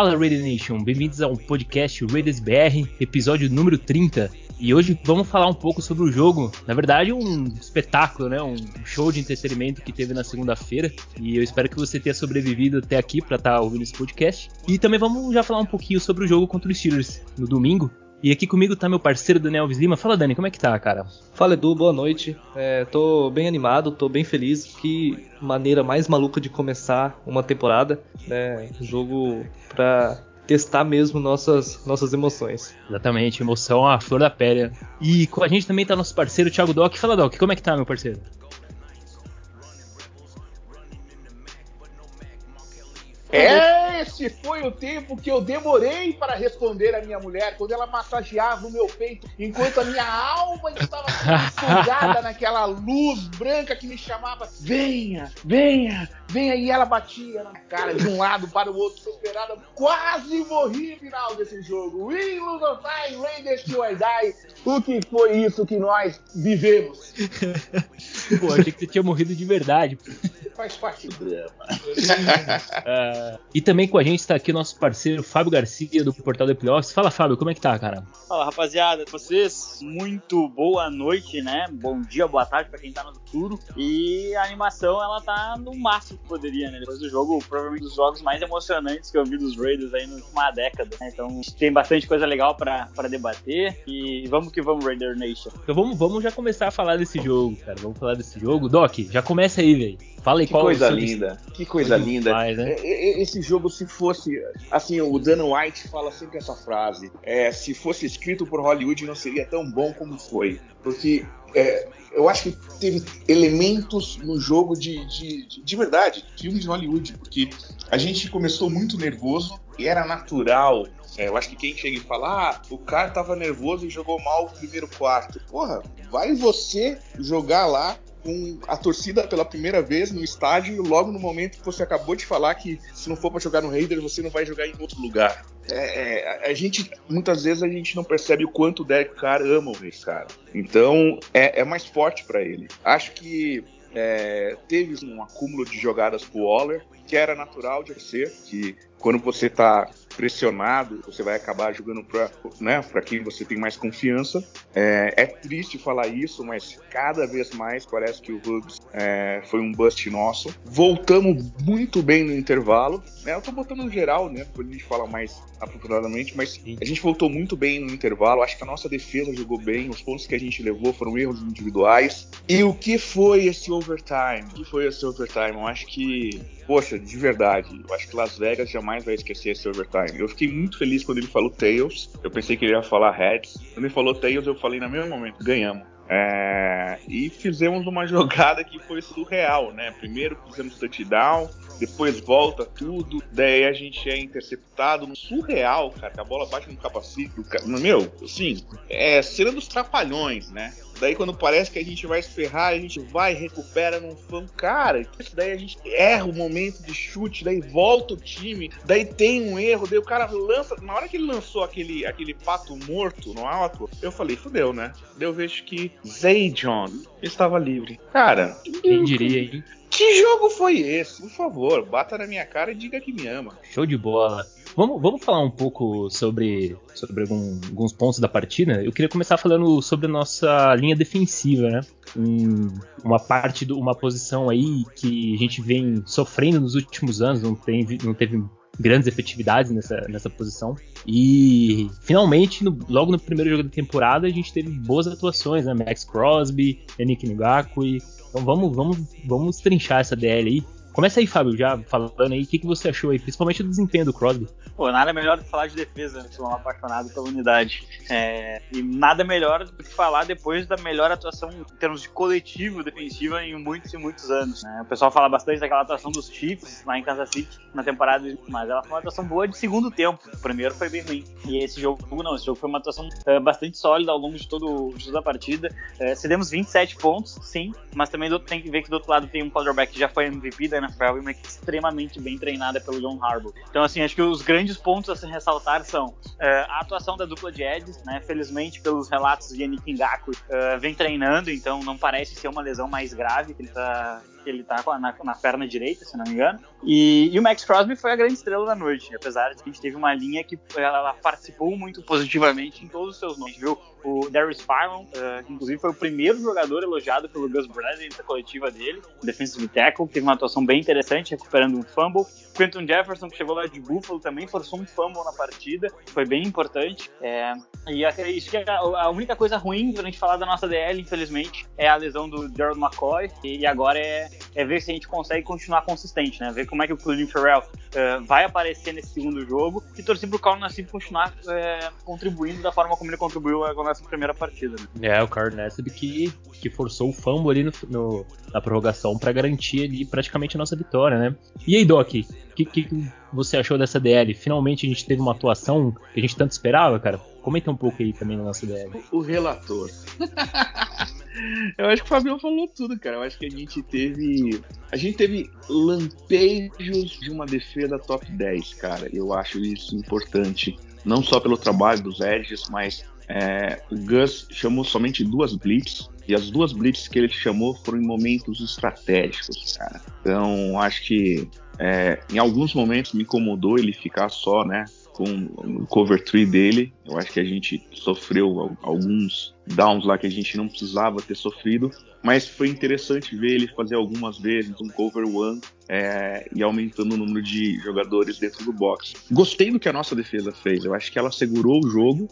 Fala Raider Nation, bem-vindos ao podcast Raiders BR, episódio número 30. E hoje vamos falar um pouco sobre o jogo, na verdade um espetáculo, né, um show de entretenimento que teve na segunda-feira. E eu espero que você tenha sobrevivido até aqui para estar tá ouvindo esse podcast. E também vamos já falar um pouquinho sobre o jogo contra os Steelers no domingo. E aqui comigo tá meu parceiro Daniel Alves Lima. Fala Dani, como é que tá, cara? Fala Edu, boa noite. É, tô bem animado, tô bem feliz. Que maneira mais maluca de começar uma temporada, né? Jogo pra testar mesmo nossas, nossas emoções. Exatamente, emoção à flor da pele. E com a gente também tá nosso parceiro Thiago Doc. Fala Doc, como é que tá, meu parceiro? Esse foi o tempo que eu demorei para responder a minha mulher quando ela massageava o meu peito, enquanto a minha alma estava sugada naquela luz branca que me chamava: venha, venha, venha. E ela batia na cara de um lado para o outro, desesperada. Quase morri no final desse jogo. We lose our time, Raiders to I die. O que foi isso que nós vivemos? Pô, achei que você tinha morrido de verdade. Faz parte do drama. uh, e também com a gente está aqui o nosso parceiro Fábio Garcia do Portal do Playoffs. Fala, Fábio, como é que tá, cara? Fala, rapaziada. Vocês, muito boa noite, né? Bom dia, boa tarde para quem tá no futuro. E a animação, ela tá no máximo que poderia, né? Depois do jogo, provavelmente um dos jogos mais emocionantes que eu vi dos Raiders aí na última década. Né? Então, tem bastante coisa legal para debater. E vamos que vamos, Raider Nation. Então vamos, vamos já começar a falar desse jogo, cara. Vamos falar desse jogo. Doc, já começa aí, velho. Fala aí que qual coisa linda, que coisa linda. Né? Esse jogo, se fosse. Assim, o Dan White fala sempre essa frase: é, se fosse escrito por Hollywood, não seria tão bom como foi. Porque é, eu acho que teve elementos no jogo de, de, de, de verdade, filmes de Hollywood, porque a gente começou muito nervoso e era natural é, eu acho que quem chega e fala, ah, o cara tava nervoso e jogou mal o primeiro quarto. Porra, vai você jogar lá com a torcida pela primeira vez no estádio, logo no momento que você acabou de falar que se não for para jogar no Raiders, você não vai jogar em outro lugar. É, é, a gente, muitas vezes, a gente não percebe o quanto o Derek Carr ama o Reis, cara. Então, é, é mais forte para ele. Acho que é, teve um acúmulo de jogadas pro Waller, que era natural de ser, que quando você está pressionado, você vai acabar jogando para né, quem você tem mais confiança. É, é, triste falar isso, mas cada vez mais parece que o Hughes é, foi um bust nosso. Voltamos muito bem no intervalo. Né, eu estou botando no geral, né? Depois a gente fala mais aprofundadamente, mas a gente voltou muito bem no intervalo. Acho que a nossa defesa jogou bem. Os pontos que a gente levou foram erros individuais. E o que foi esse overtime? O que foi esse overtime? Eu acho que, poxa, de verdade, eu acho que Las Vegas jamais vai esquecer esse overtime. Eu fiquei muito feliz quando ele falou Tails. Eu pensei que ele ia falar Heads. Quando ele falou Tails, eu falei no mesmo momento, ganhamos. É... e fizemos uma jogada que foi surreal, né? Primeiro fizemos touchdown, depois volta tudo, daí a gente é interceptado surreal, cara, a bola bate no capacete cara. Meu, assim, é cena dos trapalhões, né? Daí quando parece que a gente vai se ferrar, a gente vai, recupera num fã. Cara, daí a gente erra o momento de chute, daí volta o time, daí tem um erro, daí o cara lança. Na hora que ele lançou aquele, aquele pato morto no alto, eu falei, fudeu, né? Daí eu vejo que Zay John estava livre. Cara, quem diria, hein? Que jogo foi esse? Por favor, bata na minha cara e diga que me ama. Show de bola. Vamos, vamos falar um pouco sobre, sobre algum, alguns pontos da partida. Eu queria começar falando sobre a nossa linha defensiva, né? Um, uma parte, do, uma posição aí que a gente vem sofrendo nos últimos anos, não, tem, não teve grandes efetividades nessa, nessa posição. E finalmente, no, logo no primeiro jogo da temporada, a gente teve boas atuações, né? Max Crosby, Yannick Ngakwe, então vamos, vamos, vamos trinchar essa DL aí. Começa aí, Fábio, já falando aí, o que, que você achou aí, principalmente do desempenho do Crosby? Pô, nada melhor do que falar de defesa, né? Sou um apaixonado pela unidade. É, e nada melhor do que falar depois da melhor atuação em termos de coletivo defensiva em muitos e muitos anos. Né? O pessoal fala bastante daquela atuação dos Chiefs lá em Kansas City na temporada, mas ela foi uma atuação boa de segundo tempo. O primeiro foi bem ruim. E esse jogo, não, esse jogo foi uma atuação é, bastante sólida ao longo de, todo, de toda a partida. É, cedemos 27 pontos, sim, mas também tem que ver que do outro lado tem um quarterback que já foi MVP da NFL e uma equipe extremamente bem treinada pelo John Harbaugh. Então, assim, acho que os grandes pontos a se ressaltar são uh, a atuação da dupla de Eds, né? Felizmente, pelos relatos de Yannick Ngaku, uh, vem treinando, então não parece ser uma lesão mais grave que ele está que ele tá na, na, perna direita, se não me engano. E, e, o Max Crosby foi a grande estrela da noite, apesar de que a gente teve uma linha que ela participou muito positivamente em todos os seus nomes, viu? O Darius Farman, uh, que inclusive foi o primeiro jogador elogiado pelo Gus Bradley nessa coletiva dele, defensive tackle, teve uma atuação bem interessante, recuperando um fumble. Quentin Jefferson, que chegou lá de Buffalo, também forçou um fumble na partida, foi bem importante. É, e acho que a, única coisa ruim pra gente falar da nossa DL, infelizmente, é a lesão do Gerald McCoy, e agora é, é ver se a gente consegue continuar consistente, né? Ver como é que o Cleveland Farrell uh, vai aparecer nesse segundo jogo e torcer pro Carl Nassib continuar uh, contribuindo da forma como ele contribuiu nessa primeira partida. Né? É, o Carl Nassib que, que forçou o fumble ali no, no, na prorrogação para garantir ali praticamente a nossa vitória, né? E aí, Doc, o que, que você achou dessa DL? Finalmente a gente teve uma atuação que a gente tanto esperava, cara? Comenta um pouco aí também na nossa DL. O relator. Eu acho que o Fabião falou tudo, cara. Eu acho que a gente teve. A gente teve lampejos de uma defesa top 10, cara. Eu acho isso importante. Não só pelo trabalho dos Edges, mas é, o Gus chamou somente duas blitz. E as duas blitz que ele chamou foram em momentos estratégicos, cara. Então, acho que é, em alguns momentos me incomodou ele ficar só, né? Com o cover tree dele. Eu acho que a gente sofreu alguns downs lá que a gente não precisava ter sofrido, mas foi interessante ver ele fazer algumas vezes um cover one é, e aumentando o número de jogadores dentro do box. Gostei do que a nossa defesa fez. Eu acho que ela segurou o jogo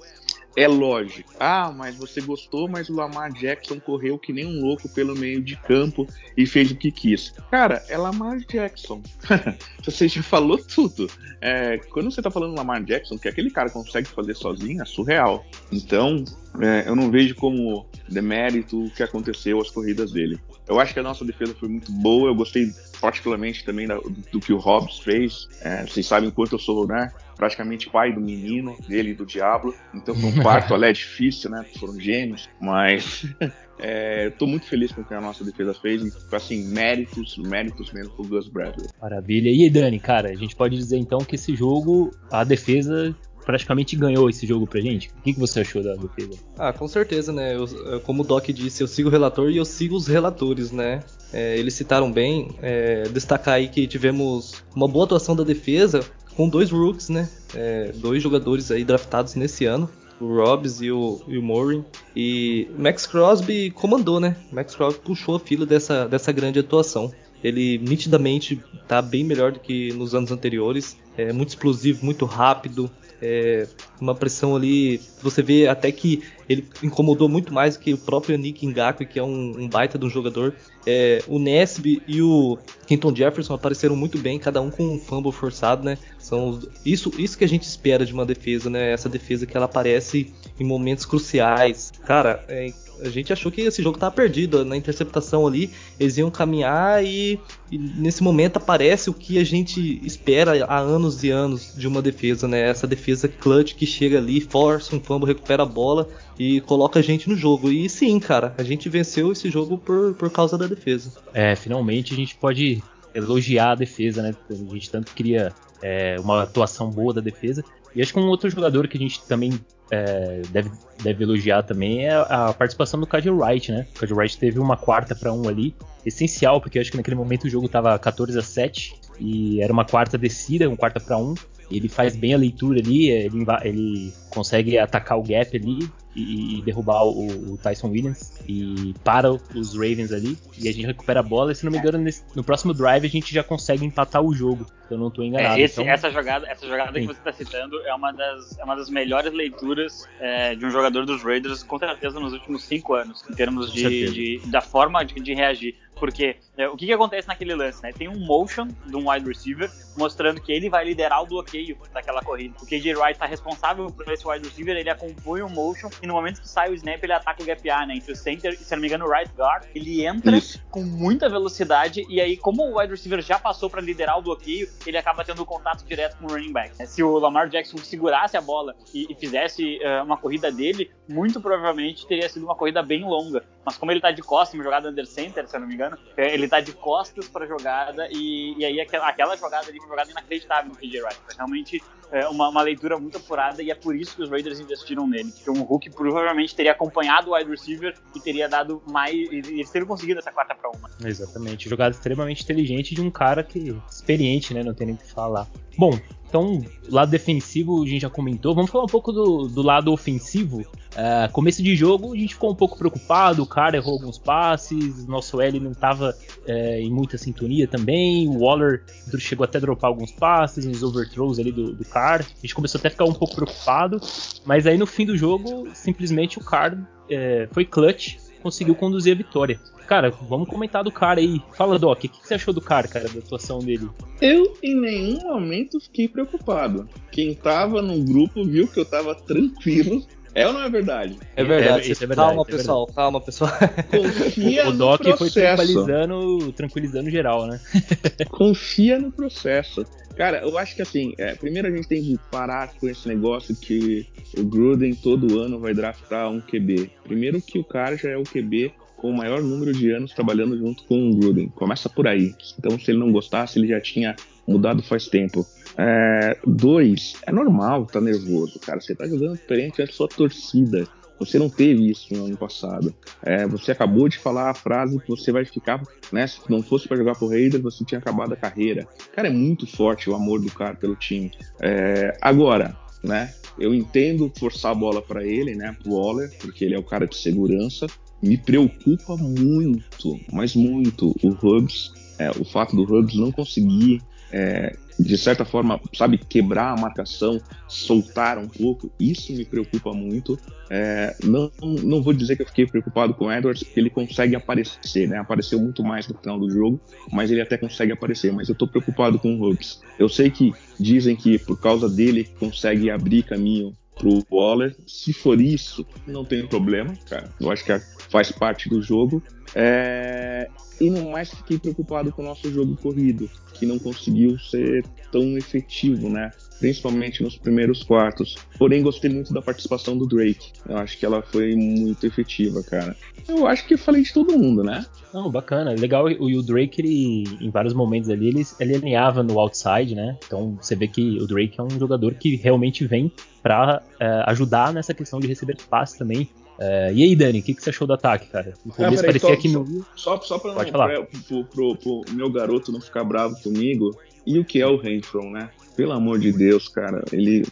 é lógico. Ah, mas você gostou, mas o Lamar Jackson correu que nem um louco pelo meio de campo e fez o que quis. Cara, é Lamar Jackson. você já falou tudo. É, quando você tá falando Lamar Jackson, que aquele cara consegue fazer sozinho, é surreal. Então, é, eu não vejo como demérito o que aconteceu as corridas dele. Eu acho que a nossa defesa foi muito boa. Eu gostei particularmente também da, do, do, que o Hobbs fez. É, vocês sabem o quanto eu sou, né? Praticamente pai do menino, dele e do Diablo. Então, no quarto ali é difícil, né? Foram gêmeos. Mas é, tô muito feliz com o que a nossa defesa fez. E, assim, méritos, méritos mesmo pro Gus Bradley. Maravilha. E aí, Dani, cara, a gente pode dizer então que esse jogo, a defesa praticamente ganhou esse jogo pra gente. O que, que você achou da defesa? Ah, com certeza, né? Eu, como o Doc disse, eu sigo o relator e eu sigo os relatores, né? É, eles citaram bem, é, destacar aí que tivemos uma boa atuação da defesa com dois rooks, né? É, dois jogadores aí draftados nesse ano o Robbs e o, e o Morin. E Max Crosby comandou, né? Max Crosby puxou a fila dessa, dessa grande atuação. Ele nitidamente está bem melhor do que nos anos anteriores. É muito explosivo, muito rápido, é, uma pressão ali. Você vê até que ele incomodou muito mais que o próprio Nick Ngakwe, que é um, um baita de um jogador. É, o Nesby e o Kenton Jefferson apareceram muito bem, cada um com um fumble forçado, né? São isso, isso que a gente espera de uma defesa, né? Essa defesa que ela aparece em momentos cruciais. Cara, é a gente achou que esse jogo tava perdido. Na interceptação ali, eles iam caminhar e, e, nesse momento aparece o que a gente espera há anos e anos de uma defesa, né? Essa defesa clutch que chega ali, força um fumble, recupera a bola e coloca a gente no jogo. E sim, cara, a gente venceu esse jogo por, por causa da defesa. É, finalmente a gente pode elogiar a defesa, né? A gente tanto queria é, uma atuação boa da defesa. E acho que um outro jogador que a gente também é, deve, deve elogiar também é a participação do Cady Wright, né? O Cady Wright teve uma quarta para um ali, essencial, porque acho que naquele momento o jogo tava 14 a 7 e era uma quarta descida, um quarta para um. Ele faz bem a leitura ali, ele, ele consegue atacar o gap ali e, e derrubar o, o, Tyson Williams e para os Ravens ali e a gente recupera a bola e se não me engano nesse, no próximo drive a gente já consegue empatar o jogo se eu não estou enganado é, esse, então, essa jogada essa jogada que você está citando é uma das, é uma das melhores leituras é, de um jogador dos Raiders com certeza nos últimos cinco anos em termos de, de da forma de, de reagir porque é, o que, que acontece naquele lance, né? Tem um motion de um wide receiver mostrando que ele vai liderar o bloqueio daquela corrida. O KJ Wright está responsável por esse wide receiver, ele acompanha o motion e no momento que sai o snap, ele ataca o gap A, né? Entre o center e, se não me engano, o right guard. Ele entra Isso. com muita velocidade e aí, como o wide receiver já passou para liderar o bloqueio, ele acaba tendo contato direto com o running back. Se o Lamar Jackson segurasse a bola e, e fizesse uh, uma corrida dele, muito provavelmente teria sido uma corrida bem longa. Mas como ele tá de costas, uma jogada under center, se eu não me engano, é, ele tá de costas pra jogada e, e aí aquela, aquela jogada ali, uma jogada inacreditável no PJ Wright. Realmente é uma, uma, leitura muito apurada e é por isso que os Raiders investiram nele, porque um Hulk provavelmente teria acompanhado o wide receiver e teria dado mais, e eles teriam conseguido essa quarta pra uma. Exatamente, jogada extremamente inteligente de um cara que experiente, né, não tem nem o que falar. Bom, então, lado defensivo a gente já comentou. Vamos falar um pouco do, do lado ofensivo. Uh, começo de jogo a gente ficou um pouco preocupado. O cara errou alguns passes. Nosso L não estava uh, em muita sintonia também. O Waller chegou até a dropar alguns passes, uns overthrows ali do, do Carr. A gente começou até a ficar um pouco preocupado. Mas aí no fim do jogo, simplesmente o Carr uh, foi clutch, conseguiu conduzir a vitória. Cara, vamos comentar do cara aí. Fala, Doc, o que, você achou do cara, cara, da atuação dele? Eu, em nenhum momento, fiquei preocupado. Quem tava no grupo viu que eu tava tranquilo. É ou não é verdade? É verdade. É, é verdade calma, é pessoal. Verdade. Calma, pessoal. Confia o, o Doc no foi tranquilizando, tranquilizando geral, né? Confia no processo. Cara, eu acho que assim, é, primeiro a gente tem que parar com esse negócio que o Gruden todo ano vai draftar um QB. Primeiro que o cara já é o QB com o maior número de anos trabalhando junto com o Gruden. Começa por aí. Então, se ele não gostasse, ele já tinha mudado faz tempo. É, dois, é normal estar tá nervoso, cara. Você tá jogando diferente a sua torcida. Você não teve isso no ano passado. É, você acabou de falar a frase que você vai ficar, né? Se não fosse para jogar pro Raiders, você tinha acabado a carreira. Cara, é muito forte o amor do cara pelo time. É, agora, né? Eu entendo forçar a bola para ele, né? Pro Waller, porque ele é o cara de segurança me preocupa muito, mas muito, o Hubs, é, o fato do Hubs não conseguir, é, de certa forma, sabe, quebrar a marcação, soltar um pouco, isso me preocupa muito. É, não, não vou dizer que eu fiquei preocupado com o Edwards, porque ele consegue aparecer, né? Apareceu muito mais no final do jogo, mas ele até consegue aparecer. Mas eu tô preocupado com o Hubs. Eu sei que dizem que por causa dele consegue abrir caminho pro Waller. Se for isso, não tem problema, cara. Eu acho que faz parte do jogo. É... E no mais fiquei preocupado com o nosso jogo corrido, que não conseguiu ser tão efetivo, né? Principalmente nos primeiros quartos. Porém, gostei muito da participação do Drake. Eu acho que ela foi muito efetiva, cara. Eu acho que falei de todo mundo, né? Não, bacana. Legal, o, o Drake, ele, em vários momentos ali, ele, ele alinhava no outside, né? Então você vê que o Drake é um jogador que realmente vem para é, ajudar nessa questão de receber passe também. É, e aí, Dani, o que, que, você achou do ataque, cara? No começo ah, parecia só, que não. Só, só pra Pode não, falar. Pro, pro, pro, meu garoto não ficar bravo comigo, e o que é o Renfro, né? Pelo amor de Deus, cara, ele,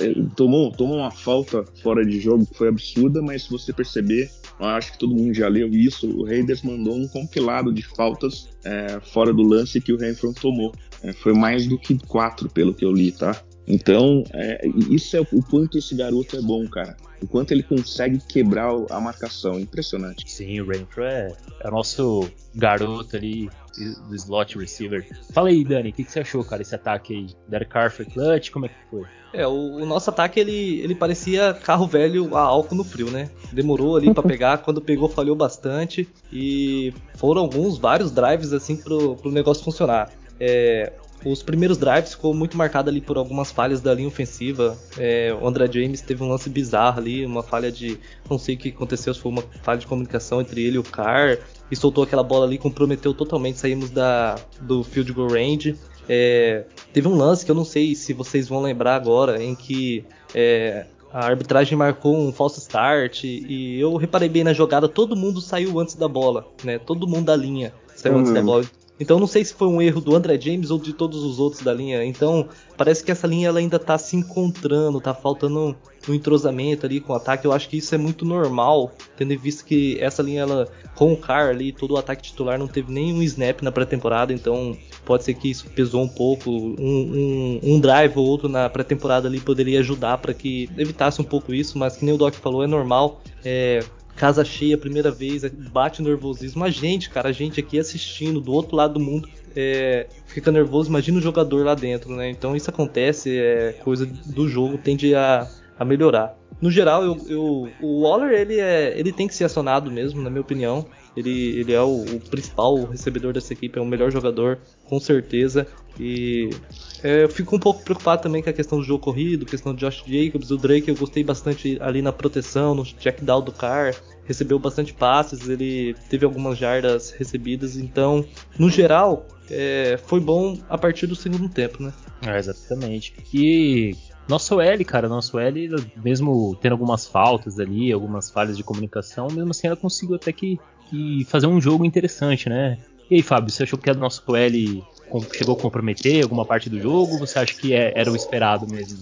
ele tomou, tomou uma falta fora de jogo que foi absurda, mas se você perceber, eu acho que todo mundo já leu isso, o Raiders mandou um compilado de faltas é, fora do lance que o Renfro tomou. É, foi mais do que quatro, pelo que eu li, tá? Então, é, isso é o quanto esse garoto é bom, cara. O quanto ele consegue quebrar a marcação. Impressionante. Sim, o Renfro é, é o nosso garoto ali do slot receiver. Fala aí, Dani, o que, que, você achou, cara, esse ataque aí? Derek Carr foi clutch? Como é que foi? É, o, o, nosso ataque, ele, ele parecia carro velho a álcool no frio, né? Demorou ali para pegar, quando pegou falhou bastante. E foram alguns, vários drives, assim, pro, pro negócio funcionar. É, os primeiros drives ficou muito marcado ali por algumas falhas da linha ofensiva. É, o André James teve um lance bizarro ali, uma falha de. Não sei o que aconteceu, se foi uma falha de comunicação entre ele e o Carr. E soltou aquela bola ali, comprometeu totalmente. Saímos da, do field goal range. É, teve um lance que eu não sei se vocês vão lembrar agora, em que é, a arbitragem marcou um falso start e eu reparei bem na jogada, todo mundo saiu antes da bola, né? Todo mundo da linha saiu uhum. antes da bola. Então não sei se foi um erro do André James ou de todos os outros da linha. Então parece que essa linha ela ainda tá se encontrando, tá faltando um entrosamento ali com o ataque. Eu acho que isso é muito normal, tendo em vista que essa linha ela com o Carr ali, todo o ataque titular não teve nenhum snap na pré-temporada, então pode ser que isso pesou um pouco. Um, um, um drive ou outro na pré-temporada ali poderia ajudar para que evitasse um pouco isso, mas que nem o Doc falou, é normal. É, casa cheia, primeira vez, bate nervosismo. A gente, cara, a gente aqui assistindo do outro lado do mundo, é, fica nervoso, imagina o jogador lá dentro, né? Então isso acontece, é coisa do jogo, tende a, a melhorar. No geral, eu, eu, o Waller ele, é, ele tem que ser acionado mesmo, na minha opinião. Ele, ele é o, o principal recebedor dessa equipe, é o melhor jogador, com certeza. E é, eu fico um pouco preocupado também com a questão do jogo corrido, questão de Josh Jacobs, o Drake eu gostei bastante ali na proteção, no check down do car, recebeu bastante passes, ele teve algumas jardas recebidas, então, no geral, é, foi bom a partir do segundo tempo, né? É, exatamente. E nosso L, cara, nosso L, mesmo tendo algumas faltas ali, algumas falhas de comunicação, mesmo assim ela conseguiu até que, que fazer um jogo interessante, né? E aí, Fábio, você achou que a nosso L chegou a comprometer alguma parte do jogo? Ou você acha que é, era o esperado mesmo?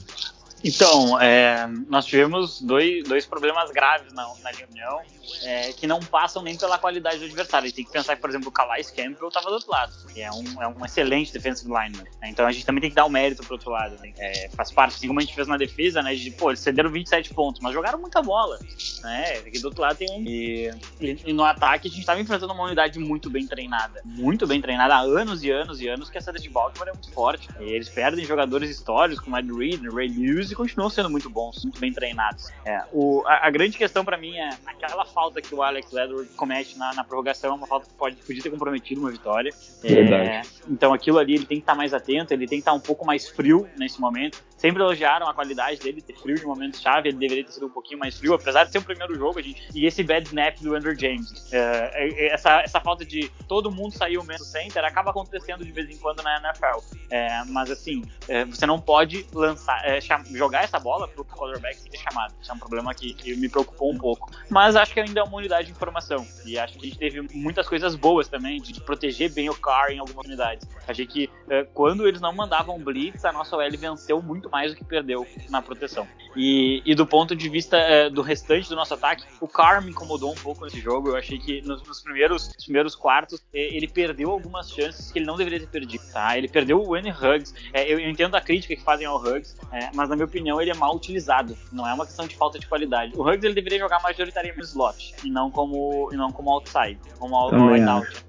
Então, é, nós tivemos dois, dois problemas graves na, na opinião, é, que não passam nem pela qualidade do adversário. A gente tem que pensar que, por exemplo, o Calais Campbell estava do outro lado, que é um, é um excelente defensive lineman. Né? Então a gente também tem que dar o mérito pro outro lado. Né? É, faz parte, assim como a gente fez na defesa, né? De, pô, eles cederam 27 pontos, mas jogaram muita bola. Né? Aqui do outro lado tem um. E, e, no ataque a gente estava enfrentando uma unidade muito bem treinada. Muito bem treinada há anos e anos e anos, que essa de Baltimore é muito forte. E eles perdem jogadores históricos como Ed Reed, Ray Lewis e continuam sendo muito bons, muito bem treinados. É, o, a, a, grande questão para mim é aquela falta que o Alex Edward comete na, na, prorrogação, é uma falta que pode, podia ter comprometido uma vitória. É. Então aquilo ali ele tem que estar tá mais atento, ele tem que estar tá um pouco mais frio nesse momento. Sempre elogiaram a qualidade dele ter frio de momentos chave, ele deveria ter sido um pouquinho mais frio, apesar de ser o primeiro jogo, a gente, e esse bad snap do Andrew James. É, é, essa, essa falta de todo mundo sair o mesmo center acaba acontecendo de vez em quando na NFL. É, mas assim, você não pode lançar, jogar essa bola pro quarterback sem ter chamado. Isso é um problema que, que, me preocupou um pouco. Mas acho que ainda é uma unidade de informação. E acho que a gente teve muitas coisas boas também, de, de proteger bem o Carr em algumas unidades. Achei que quando eles não mandavam blitz, a nossa OL venceu muito muito mais do que perdeu na proteção. E, e do ponto de vista é, do restante do nosso ataque, o Carr me incomodou um pouco nesse jogo. Eu achei que nos, nos primeiros, primeiros quartos é, ele perdeu algumas chances que ele não deveria ter perdido. Tá? Ele perdeu o N Hugs. É, eu, eu, entendo a crítica que fazem ao Hugs, é, mas na minha opinião ele é mal utilizado. Não é uma questão de falta de qualidade. O Hugs ele deveria jogar majoritariamente no slot e não como, e não como outside, como out,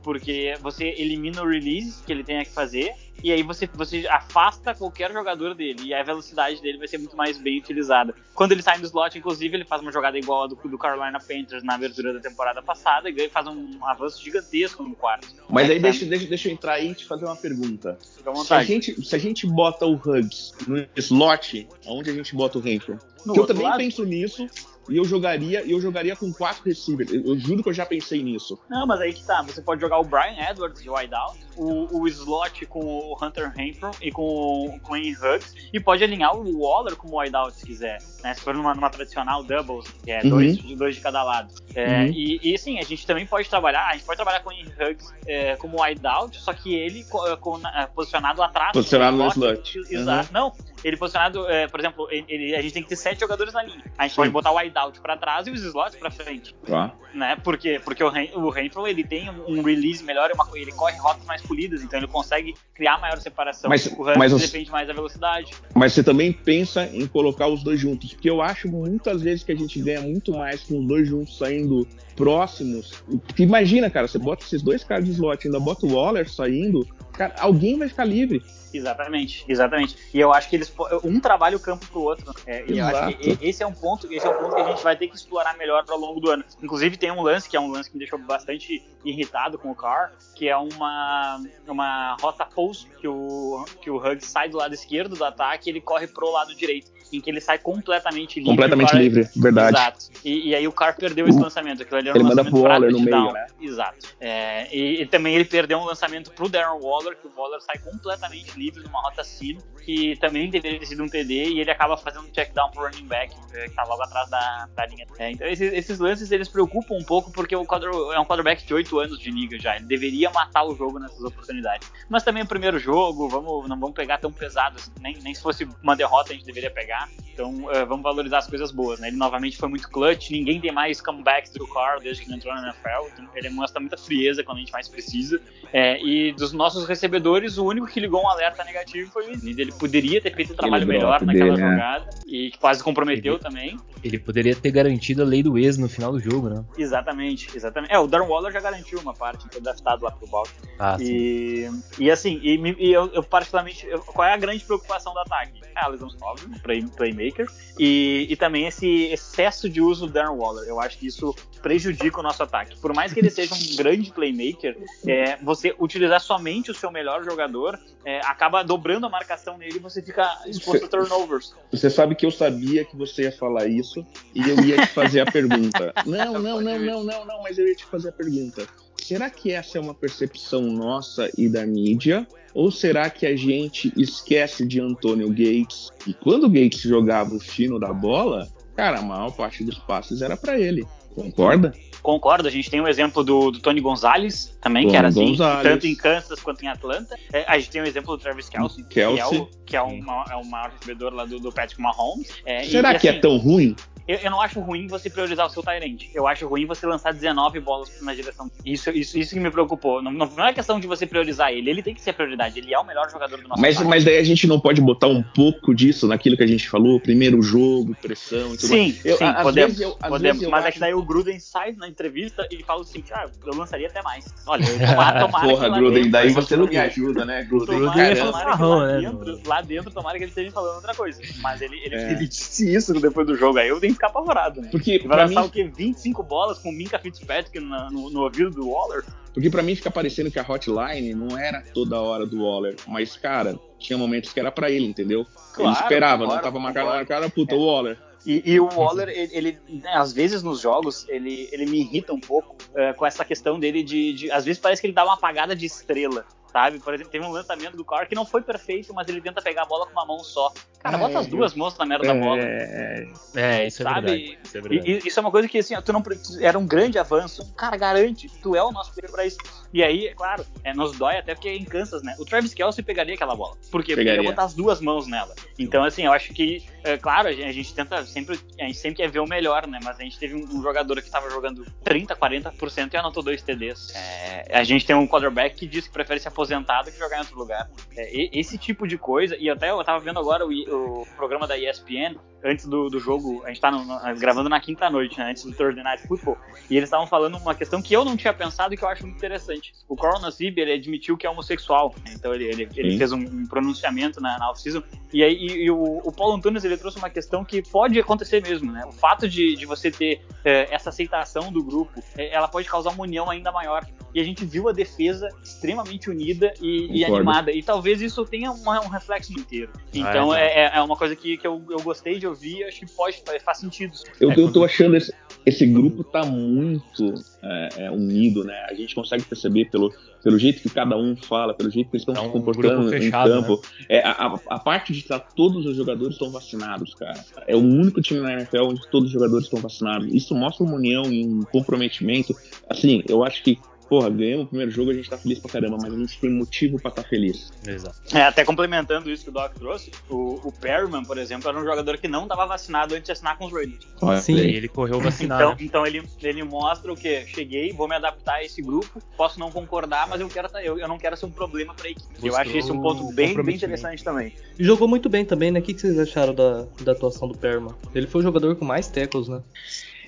porque você elimina o release que ele tenha que fazer e aí você, você afasta qualquer jogador dele e a velocidade dele vai ser muito mais bem utilizada. Quando ele sai do slot, inclusive, ele faz uma jogada igual a do, do Carolina Panthers na abertura da temporada passada e faz um avanço gigantesco no quarto. Mas é aí deixa, deixa, deixa eu entrar aí e te fazer uma pergunta. Se a, gente, se a gente bota o Hugs no slot, aonde a gente bota o Renfro? eu também lado? penso nisso, e eu jogaria, eu jogaria com quatro receivers. Eu, eu, juro que eu já pensei nisso. Não, mas aí que tá. Você pode jogar o Brian Edwards de wideout, o, o slot com o Hunter Renfro e com, com o Ian Huggs, e pode alinhar o Waller como wideout se quiser. Né? Se for numa, numa tradicional doubles, que é uhum. dois, dois de cada lado. É, uhum. e, e sim, a gente também pode trabalhar, a gente pode trabalhar com o Ian Huggs é, como wideout, só que ele com, é, posicionado atrás. Posicionado no slot. Exato. Uhum. Não, ele posicionado, é, por exemplo, ele, a gente tem que ter sete jogadores na linha. A gente sim. pode botar o wideout para trás e os slots para frente. Tá. Né? Porque, porque o, Ren, o Renfro ele tem um, release melhor, uma, ele corre rotas mais polidas, então ele consegue criar maior separação. Mas, o Renfro mas depende mais da velocidade. Mas você também pensa em colocar os dois juntos, porque eu acho muitas vezes que a gente ganha muito mais com os dois juntos saindo próximos. Porque imagina, cara, você bota esses dois caras de slot, ainda bota o Waller saindo, cara, alguém vai ficar livre. Exatamente, exatamente. E eu acho que eles um trabalha o campo pro outro. É, e eu acho que esse é um ponto, esse é um ponto que a gente vai ter que explorar melhor ao longo do ano. Inclusive tem um lance que é um lance que me deixou bastante irritado com o Carr, que é uma uma rota post que o que o Huggs sai do lado esquerdo do ataque, e ele corre pro lado direito em que ele sai completamente livre. Completamente Carr, livre, verdade. Exato. E, e, aí o Carr perdeu esse lançamento. Aquilo ali era ele um manda pro Waller no meio, né? Exato. É, e, e, também ele perdeu um lançamento pro Darren Waller, que o Waller sai completamente livre numa rota sino, que também deveria ter sido um TD, e ele acaba fazendo um check down pro running back, que tá logo atrás da, da linha. É, então esses, esses, lances eles preocupam um pouco, porque o quadro, é um quarterback de 8 anos de liga já. Ele deveria matar o jogo nessas oportunidades. Mas também o primeiro jogo, vamos, não vamos pegar tão pesado assim, nem, nem se fosse uma derrota a gente deveria pegar. Então uh, vamos valorizar as coisas boas, né? Ele novamente foi muito clutch, ninguém tem mais comebacks do Carr desde que ele entrou na NFL, então ele mostra muita frieza quando a gente mais precisa. É, e dos nossos recebedores, o único que ligou um alerta negativo foi o Snead. Ele poderia ter feito um trabalho melhor naquela dele, né? jogada né? e que quase comprometeu ele, também. Ele poderia ter garantido a lei do ex no final do jogo, né? Exatamente, exatamente. É, o Darren Waller já garantiu uma parte, foi draftado lá pro Baltimore. Ah, e, e assim, e, e eu, eu, particularmente, eu, qual é a grande preocupação do ataque? É a lesão óbvio, play, playmaker, e, e também esse excesso de uso do Darren Waller. Eu acho que isso prejudica o nosso ataque. Por mais que ele seja um grande playmaker, é, você utilizar somente o seu melhor jogador é, acaba dobrando a marcação nele e você fica exposto a turnovers. Você sabe que eu sabia que você ia falar isso e eu ia te fazer a pergunta. Não, não, não, não, não, não, mas eu ia te fazer a pergunta. Será que essa é uma percepção nossa e da mídia? Ou será que a gente esquece de Antônio Gates? E quando o Gates jogava o fino da bola, cara, a maior parte dos passes era para ele. Concorda? Concordo, a gente tem o um exemplo do, do, Tony Gonzalez também, Tony que era assim, Gonzalez. tanto em Kansas quanto em Atlanta. É, a gente tem o um exemplo do Travis Kelsey, Kelsey. que é o, que é o, é o maior recebedor lá do, do Patrick Mahomes. É, Será e, que é assim, é tão ruim? Eu, eu, não acho ruim você priorizar o seu Tyrant. Eu acho ruim você lançar 19 bolas na direção. Isso, isso, isso que me preocupou. Não, não, é questão de você priorizar ele. Ele tem que ser prioridade. Ele é o melhor jogador do nosso mas, mas daí a gente não pode botar um pouco disso naquilo que a gente falou? Primeiro jogo, pressão e tudo sim, mais. Eu, sim, podemos. Eu, podemos mas acho... é que daí o Gruden sai na entrevista e fala assim: ah, eu lançaria até mais. Olha, tomara, tomara Porra, Gruden, daí você não me ajuda, né, Gruden? Tomara, tomara que lá, né, dentro, lá dentro, tomara que ele esteja falando outra coisa. Mas ele, ele, é. ele disse isso depois do jogo. Aí eu tenho que ficar apavorado, né? Porque vai lançar mim... o quê? 25 bolas com Minka Fitzpatrick no, no, no ouvido do Waller? Porque para mim fica parecendo que a hotline não era toda hora do Waller, mas cara, tinha momentos que era para ele, entendeu? Claro, ele esperava, claro, não tava marcado na cara, puta, é. o Waller. E, e, o Waller, ele, ele né, às vezes nos jogos, ele, ele me irrita um pouco uh, com essa questão dele de, de, Às vezes parece que ele dá uma apagada de estrela sabe? Por exemplo, teve um lançamento do Carr que não foi perfeito, mas ele tenta pegar a bola com uma mão só. Cara, é, bota as duas mãos na merda é, da bola. É, é, isso é sabe? verdade. Isso é, verdade. E, isso é uma coisa que, assim, tu não era um grande avanço. Cara, garante, tu é o nosso player pra isso. E aí, é claro, é, nos dói até porque é em Kansas, né? O Travis Kelsey pegaria aquela bola. Por quê? Porque ele ia botar as duas mãos nela. Então, assim, eu acho que, é, claro, a gente, a gente, tenta sempre, a gente sempre quer ver o melhor, né? Mas a gente teve um, um jogador que tava jogando 30, 40% e anotou dois TDs. É, a gente tem um quarterback que diz que prefere se aposentar do que jogar em outro lugar. É, esse tipo de coisa, e até eu tava vendo agora o, o programa da ESPN, antes do, do jogo, a gente tá no, gravando na quinta noite, né, antes do Thursday Night Football, e eles estavam falando uma questão que eu não tinha pensado e que eu acho muito interessante. O Coral Nassib, ele admitiu que é homossexual, né, então ele, ele, ele fez um, um, pronunciamento na, na off-season, e aí e, e o, o, Paulo Antunes, ele trouxe uma questão que pode acontecer mesmo, né, o fato de, de você ter é, essa aceitação do grupo, é, ela pode causar uma união ainda maior, e a gente viu a defesa extremamente unida e, e animada, e talvez isso tenha uma, um reflexo no inteiro. Então ah, é, é, uma coisa que, que eu, eu gostei de ouvir, acho que pode faz sentido. Eu, eu tô achando esse, esse grupo tá muito é, é, unido, né? A gente consegue perceber pelo, pelo jeito que cada um fala, pelo jeito que eles estão é um se comportando fechado, em campo. Né? É, a, a, parte de estar todos os jogadores estão vacinados, cara. É o único time na NFL onde todos os jogadores estão vacinados. Isso mostra uma união e um comprometimento. Assim, eu acho que porra, ganhamos o primeiro jogo, a gente tá feliz pra caramba, mas a gente tem motivo pra estar tá feliz. Exato. É, até complementando isso que o Doc trouxe, o, o Perryman, por exemplo, era um jogador que não tava vacinado antes de assinar com os Raiders. Sim, ele correu vacinado. Então, então ele, ele mostra o que? Cheguei, vou me adaptar a esse grupo, posso não concordar, mas eu, quero, eu, eu não quero ser um problema pra equipe. Mostrou eu acho esse um ponto bem, bem interessante também. E jogou muito bem também, né? O que, que vocês acharam da, da atuação do Perryman? Ele foi o jogador com mais tackles, né?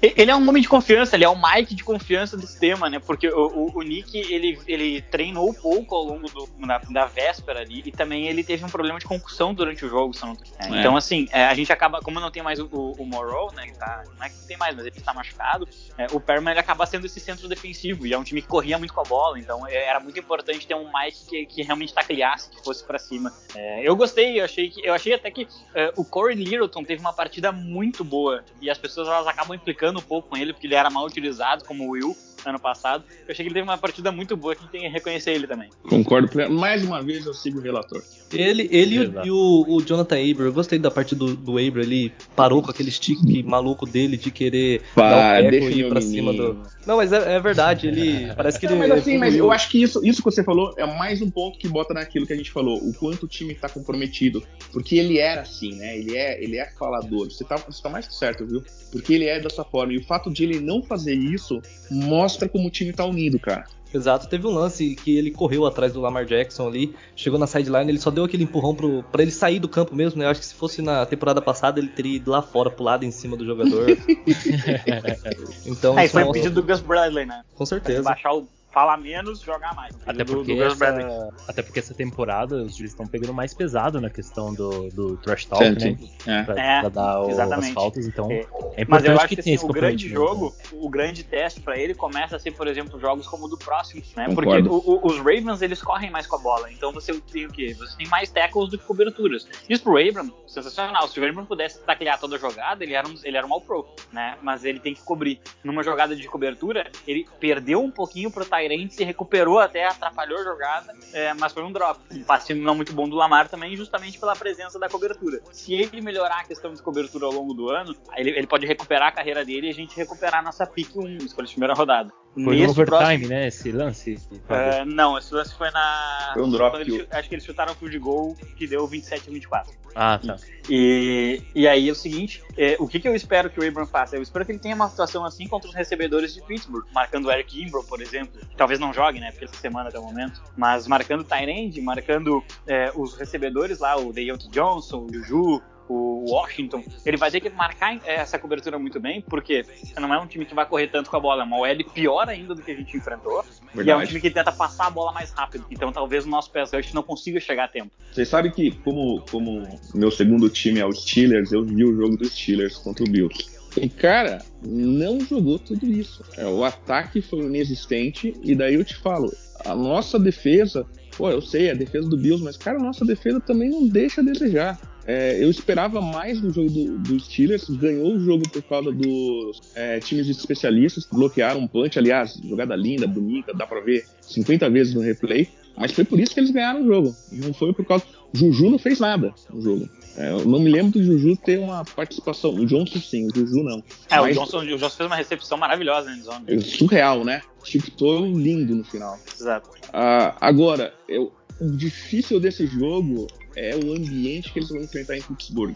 Ele é um homem de confiança, ele é o Mike de confiança do sistema, né? Porque o, o, o Nick, ele, ele treinou pouco ao longo do, da, da, véspera ali e também ele teve um problema de concussão durante o jogo. É. Então, assim, é, a gente acaba, como não tem mais o, o, Morrow, né? Tá, não é que não tem mais, mas ele está machucado, é, o Perman ele acaba sendo esse centro defensivo e é um time que corria muito com a bola, então é, era muito importante ter um Mike que, que realmente tacleasse, que fosse para cima. É, eu gostei, eu achei, que, eu achei até que é, o Corey Littleton teve uma partida muito boa e as pessoas elas acabam implicando um pouco com ele, porque ele era mal utilizado como o Will ano passado. Eu achei que ele teve uma partida muito boa, que tem que reconhecer ele também. Concordo. Mais uma vez eu sigo o relator. Ele, ele e o, o, Jonathan Abel, eu gostei da parte do, do Abel, ele parou com aquele stick maluco dele de querer Pá, dar o e ir pra cima do... Não, mas é, é verdade, ele parece que ele... mas assim, mas eu acho que isso, isso que você falou é mais um ponto que bota naquilo que a gente falou, o quanto o time tá comprometido, porque ele era assim, né, ele é, ele é falador, você tá, você tá mais certo, viu? Porque ele é dessa forma, e o fato de ele não fazer isso mostra como o time tá unido, cara. Exato, teve um lance que ele correu atrás do Lamar Jackson ali, chegou na sideline, ele só deu aquele empurrão pro, pra ele sair do campo mesmo, né? Eu acho que se fosse na temporada passada, ele teria ido lá fora, pulado em cima do jogador. então, Aí foi mostra... pedido do Gus Bradley, né? Com certeza. baixar o falar menos, jogar mais. Até porque, do, do essa, até porque essa temporada os juízes estão pegando mais pesado na questão do, do trash talk, né? É. Pra, é, pra dar o, as faltas, então é, é Mas eu acho que, que assim, o grande jogo, né? o grande teste para ele começa a ser, por exemplo, jogos como o do próximo, né? Porque o, o, os Ravens, eles correm mais com a bola, então você tem o quê? Você tem mais tackles do que coberturas. Isso pro Abram, sensacional. Se o Abram pudesse taclear toda a jogada, ele era um, ele era um all-pro, né? Mas ele tem que cobrir. Numa jogada de cobertura, ele perdeu um pouquinho pro Tyrant se recuperou até, atrapalhou a jogada, é, mas foi um drop. Um passe não muito bom do Lamar também, justamente pela presença da cobertura. Se ele melhorar a questão de cobertura ao longo do ano, ele, ele pode recuperar a carreira dele e a gente recuperar a nossa pick 1, escolha de primeira rodada. Foi no overtime, próximo... né? Esse lance? Uh, não, esse lance foi na. Foi um drop. Eles, acho que eles chutaram o field goal que deu 27 a 24. Ah, tá. E, e aí é o seguinte: é, o que, que eu espero que o Abram faça? Eu espero que ele tenha uma situação assim contra os recebedores de Pittsburgh, marcando o Eric Imbro, por exemplo. Talvez não jogue, né? Porque essa semana até o momento. Mas marcando o Tyrande, marcando é, os recebedores lá, o Deontay Johnson, o Juju, o Washington, ele vai ter que marcar essa cobertura muito bem, porque não é um time que vai correr tanto com a bola, é uma OL pior ainda do que a gente enfrentou, Verdade. e é um time que tenta passar a bola mais rápido, então talvez o nosso pass rush não consiga chegar a tempo. Você sabe que, como, como meu segundo time é o Steelers, eu vi o jogo dos Steelers contra o Bills. E, cara, não jogou tudo isso. É, o ataque foi inexistente, e daí eu te falo, a nossa defesa, pô, eu sei, a defesa do Bills, mas, cara, a nossa defesa também não deixa a desejar. É, eu esperava mais do jogo do, do, Steelers, ganhou o jogo por causa dos é, times de especialistas que bloquearam um punch. Aliás, jogada linda, bonita, dá pra ver 50 vezes no replay. Mas foi por isso que eles ganharam o jogo. Não foi por causa. Juju não fez nada no jogo. É, eu não me lembro do Juju ter uma participação. O Johnson sim, o Juju não. É, Mas... o, Johnson, o Johnson fez uma recepção maravilhosa em zona. É surreal, né? Tipo, lindo no final. Exato. Ah, agora, eu, o difícil desse jogo é o ambiente que eles vão enfrentar em Pittsburgh.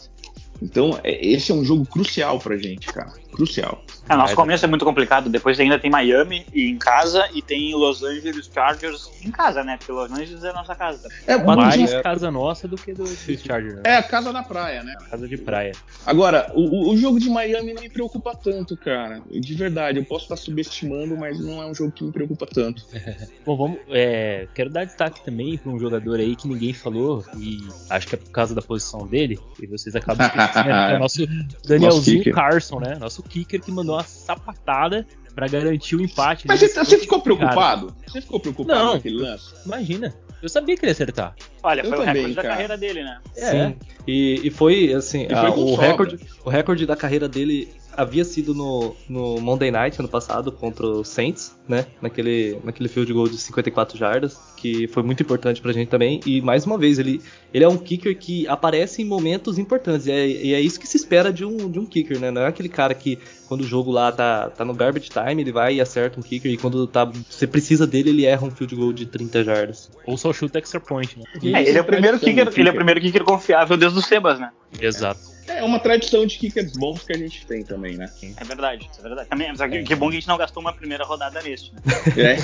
Então, é, esse é um jogo crucial pra gente, cara. Crucial. É, nosso começo é muito complicado. Depois ainda tem Miami em casa e tem Los Angeles Chargers em casa, né? Porque Los Angeles é a nossa casa. É mais é... casa nossa do que do, Chargers. É a casa da praia, né? Casa de praia. Agora, o, o jogo de Miami não me preocupa tanto, cara. De verdade, eu posso estar subestimando, mas não é um jogo que me preocupa tanto. Bom, vamos. É, quero dar destaque também para um jogador aí que ninguém falou e acho que é por causa da posição dele e vocês acabam é o nosso Danielzinho nosso Carson, né? Nosso kicker que mandou uma sapatada para garantir o empate. Mas você, você ficou preocupado? Você ficou preocupado Não, naquele lance? Imagina. Eu sabia que ele ia acertar. Olha, eu foi também, o recorde cara. da carreira dele, né? É. Sim. E, e foi assim, e foi a, o, recorde, o recorde da carreira dele havia sido no, no Monday Night ano passado contra o Saints, né? Naquele, naquele field goal de 54 jardas, que foi muito importante pra gente também. E mais uma vez, ele, ele é um kicker que aparece em momentos importantes. E é, e é isso que se espera de um, de um kicker, né? Não é aquele cara que quando o jogo lá tá, tá no garbage time, ele vai e acerta um kicker. E quando tá, você precisa dele, ele erra um field goal de 30 jardas. Ou só chuta extra point, né? É, ele é o primeiro kicker, ele é o primeiro kicker confiável desde o Sebas, né? Exato. É uma tradição de kickers bons que a gente tem também, né? É verdade, é verdade. Também, mas que, que bom que a gente não gastou uma primeira rodada neste, né? É.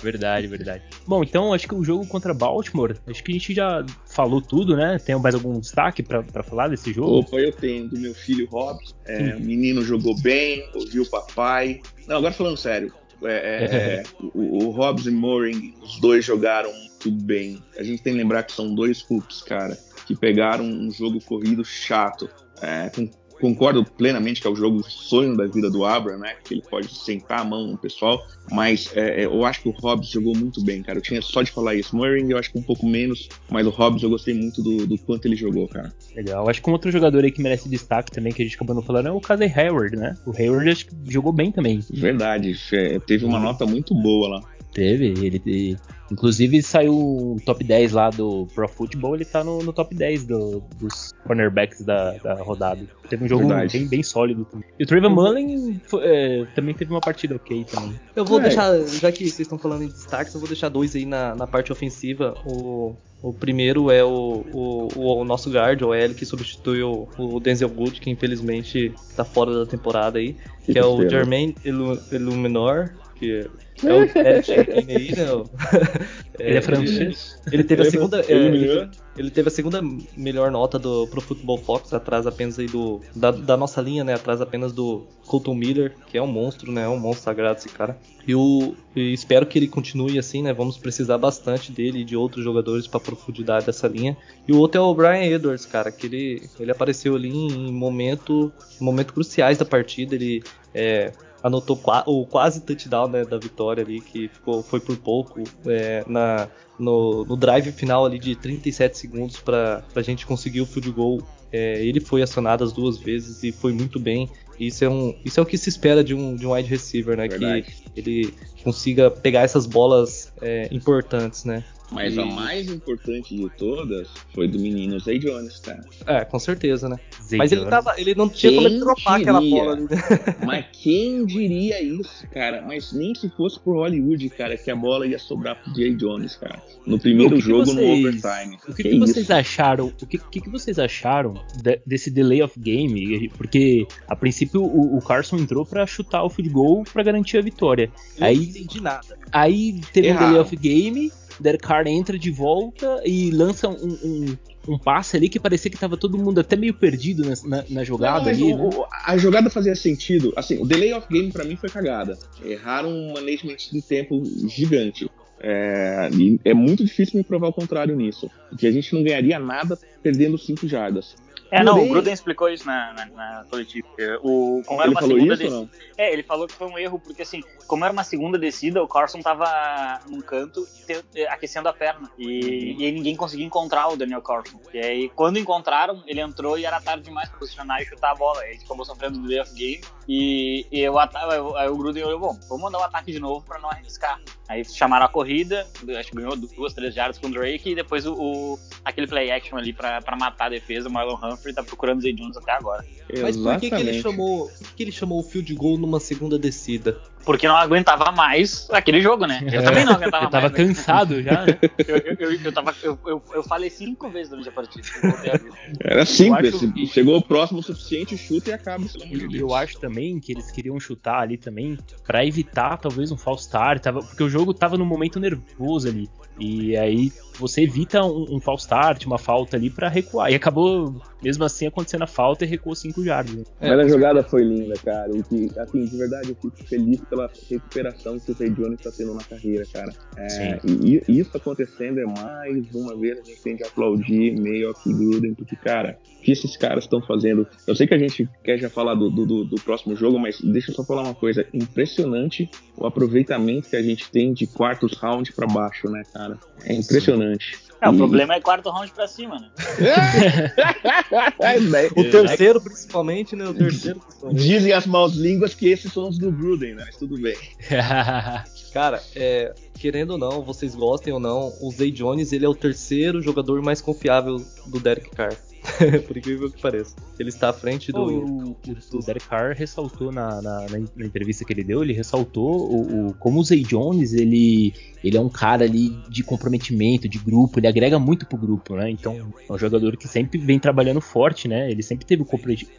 verdade, verdade. Bom, então acho que o jogo contra Baltimore, acho que a gente já falou tudo, né? Tem mais algum destaque para falar desse jogo? Opa, eu tenho do meu filho Rob. É, o menino jogou bem, ouviu o papai. Não, agora falando sério, é, é, é o, o Hobbs e Moring, os dois jogaram muito bem. A gente tem que lembrar que são dois hoops, cara que pegaram um jogo corrido chato. É, com, concordo plenamente que é o jogo sonho da vida do Abra, né? Que ele pode sentar a mão no pessoal, mas é, é eu acho que o Hobbs jogou muito bem, cara. Eu tinha só de falar isso. Murray eu acho que um pouco menos, mas o Hobbs eu gostei muito do, do quanto ele jogou, cara. Legal. Acho que um outro jogador aí que merece destaque também, que a gente acabou não falando, é o Casey Hayward, né? O Hayward acho que jogou bem também. Verdade. É, teve uma nota muito boa lá. Teve, ele, ele inclusive saiu o top 10 lá do Pro Football, ele tá no, no top 10 do, dos cornerbacks da, da, rodada. Teve um jogo bem, bem sólido também. E o Trayvon Mullen é, também teve uma partida ok também. Eu vou é. deixar, já que vocês estão falando em destaques, eu vou deixar dois aí na, na parte ofensiva. O, o primeiro é o, o, o, nosso guard, o L, que substituiu o Denzel Good, que infelizmente tá fora da temporada aí, que, que é o Jermaine Illuminor, que é o Ted aí, né? Ele é francês. Ele teve a segunda. É, ele, ele, teve a segunda melhor nota do, pro Football Fox, atrás apenas aí do. Da, da, nossa linha, né? Atrás apenas do Colton Miller, que é um monstro, né? É um monstro sagrado esse cara. E, o, e espero que ele continue assim, né? Vamos precisar bastante dele e de outros jogadores para profundidade dessa linha. E o outro é o Brian Edwards, cara, que ele, ele apareceu ali em momento, momentos cruciais da partida. Ele é, anotou o quase touchdown né, da vitória ali, que ficou, foi por pouco é, na, no, no, drive final ali de 37 segundos para a gente conseguir o field goal. É, ele foi acionado as duas vezes e foi muito bem. Isso é, um, isso é o que se espera de um, de um wide receiver, né? Verdade. Que ele consiga pegar essas bolas é, importantes, né? Mas e... a mais importante de todas foi do menino Zay Jones, cara. É, com certeza, né? Zay Mas ele, tava, ele não tinha quem como ele dropar diria? aquela bola ali. Mas quem diria isso, cara? Mas nem se fosse pro Hollywood, cara, que a bola ia sobrar pro Zay Jones, cara. No primeiro que jogo, que vocês, no overtime. O que, que, que vocês acharam? O que, que, vocês acharam de, desse delay of game? Porque a princípio o, o Carson entrou para chutar o field goal para garantir a vitória. Eu aí, não entendi nada. Aí teve Errado. um delay of game Derek Carr entra de volta e lança um, um, um passe ali que parecia que tava todo mundo até meio perdido na, na, na jogada Não, ali. O, né? a jogada fazia sentido. Assim, o delay of game para mim foi cagada. Erraram um management de tempo gigante. É, é muito difícil me provar o contrário nisso. Porque a gente não ganharia nada perdendo 5 jardas. É, não, o Gruden explicou isso na, na, na coletiva. O, como era ele uma segunda descida. É, ele falou que foi um erro, porque assim, como era uma segunda descida, o Carson tava num canto te, aquecendo a perna. E, e aí ninguém conseguia encontrar o Daniel Carson. E aí, quando encontraram, ele entrou e era tarde demais pra posicionar e chutar a bola. Aí ele acabou sofrendo do day of game. E, e eu, aí o Gruden olhou, bom, vamos mandar o ataque de novo pra não arriscar. Aí chamaram a corrida, acho que ganhou duas, três jardas com o Drake, e depois o, o aquele play action ali pra, pra matar a defesa, o Marlon Humphrey Humphrey tá procurando Zay Jones até agora. Mas por que, que ele chamou. Por que ele chamou o field goal numa segunda descida? Porque não aguentava mais aquele jogo, né? Eu é. também não aguentava eu tava mais. Tava né? cansado já, né? eu, eu, eu, eu, tava, eu, eu, eu falei cinco vezes durante a partida. Era simples. Que... Chegou o próximo o suficiente, chuta e acaba. Eu acho também que eles queriam chutar ali também para evitar talvez um false start, tava, porque o jogo tava num momento nervoso ali. E aí você evita um, um false start, uma falta ali para recuar. E acabou, mesmo assim, acontecendo a falta e recuou 5 jardas. Né? Mas a jogada foi linda, cara. E que, assim, de verdade, eu fico feliz pela recuperação que o Ray Jones está tendo na carreira, cara. É, e, e, isso acontecendo é mais uma vez a gente tem que aplaudir meio que Gruden, porque, cara, o que esses caras estão fazendo. Eu sei que a gente quer já falar do, do, do, próximo jogo, mas deixa eu só falar uma coisa. Impressionante o aproveitamento que a gente tem de quartos round para baixo, né, cara? É impressionante. É, o problema é quarto round pra cima, né? o terceiro, principalmente, né? O terceiro. Dizem as maus línguas que esses são os do Gruden, né? Mas tudo bem. Cara, é, querendo ou não, vocês gostem ou não, o Zay Jones ele é o terceiro jogador mais confiável do Derek Carr. Por incrível que pareça. Ele está à frente do. o, o, o Derek Carr ressaltou na, na, na, entrevista que ele deu, ele ressaltou o, o, como o Zay Jones ele, ele é um cara ali de comprometimento, de grupo, ele agrega muito pro grupo, né? Então é um jogador que sempre vem trabalhando forte, né? Ele sempre teve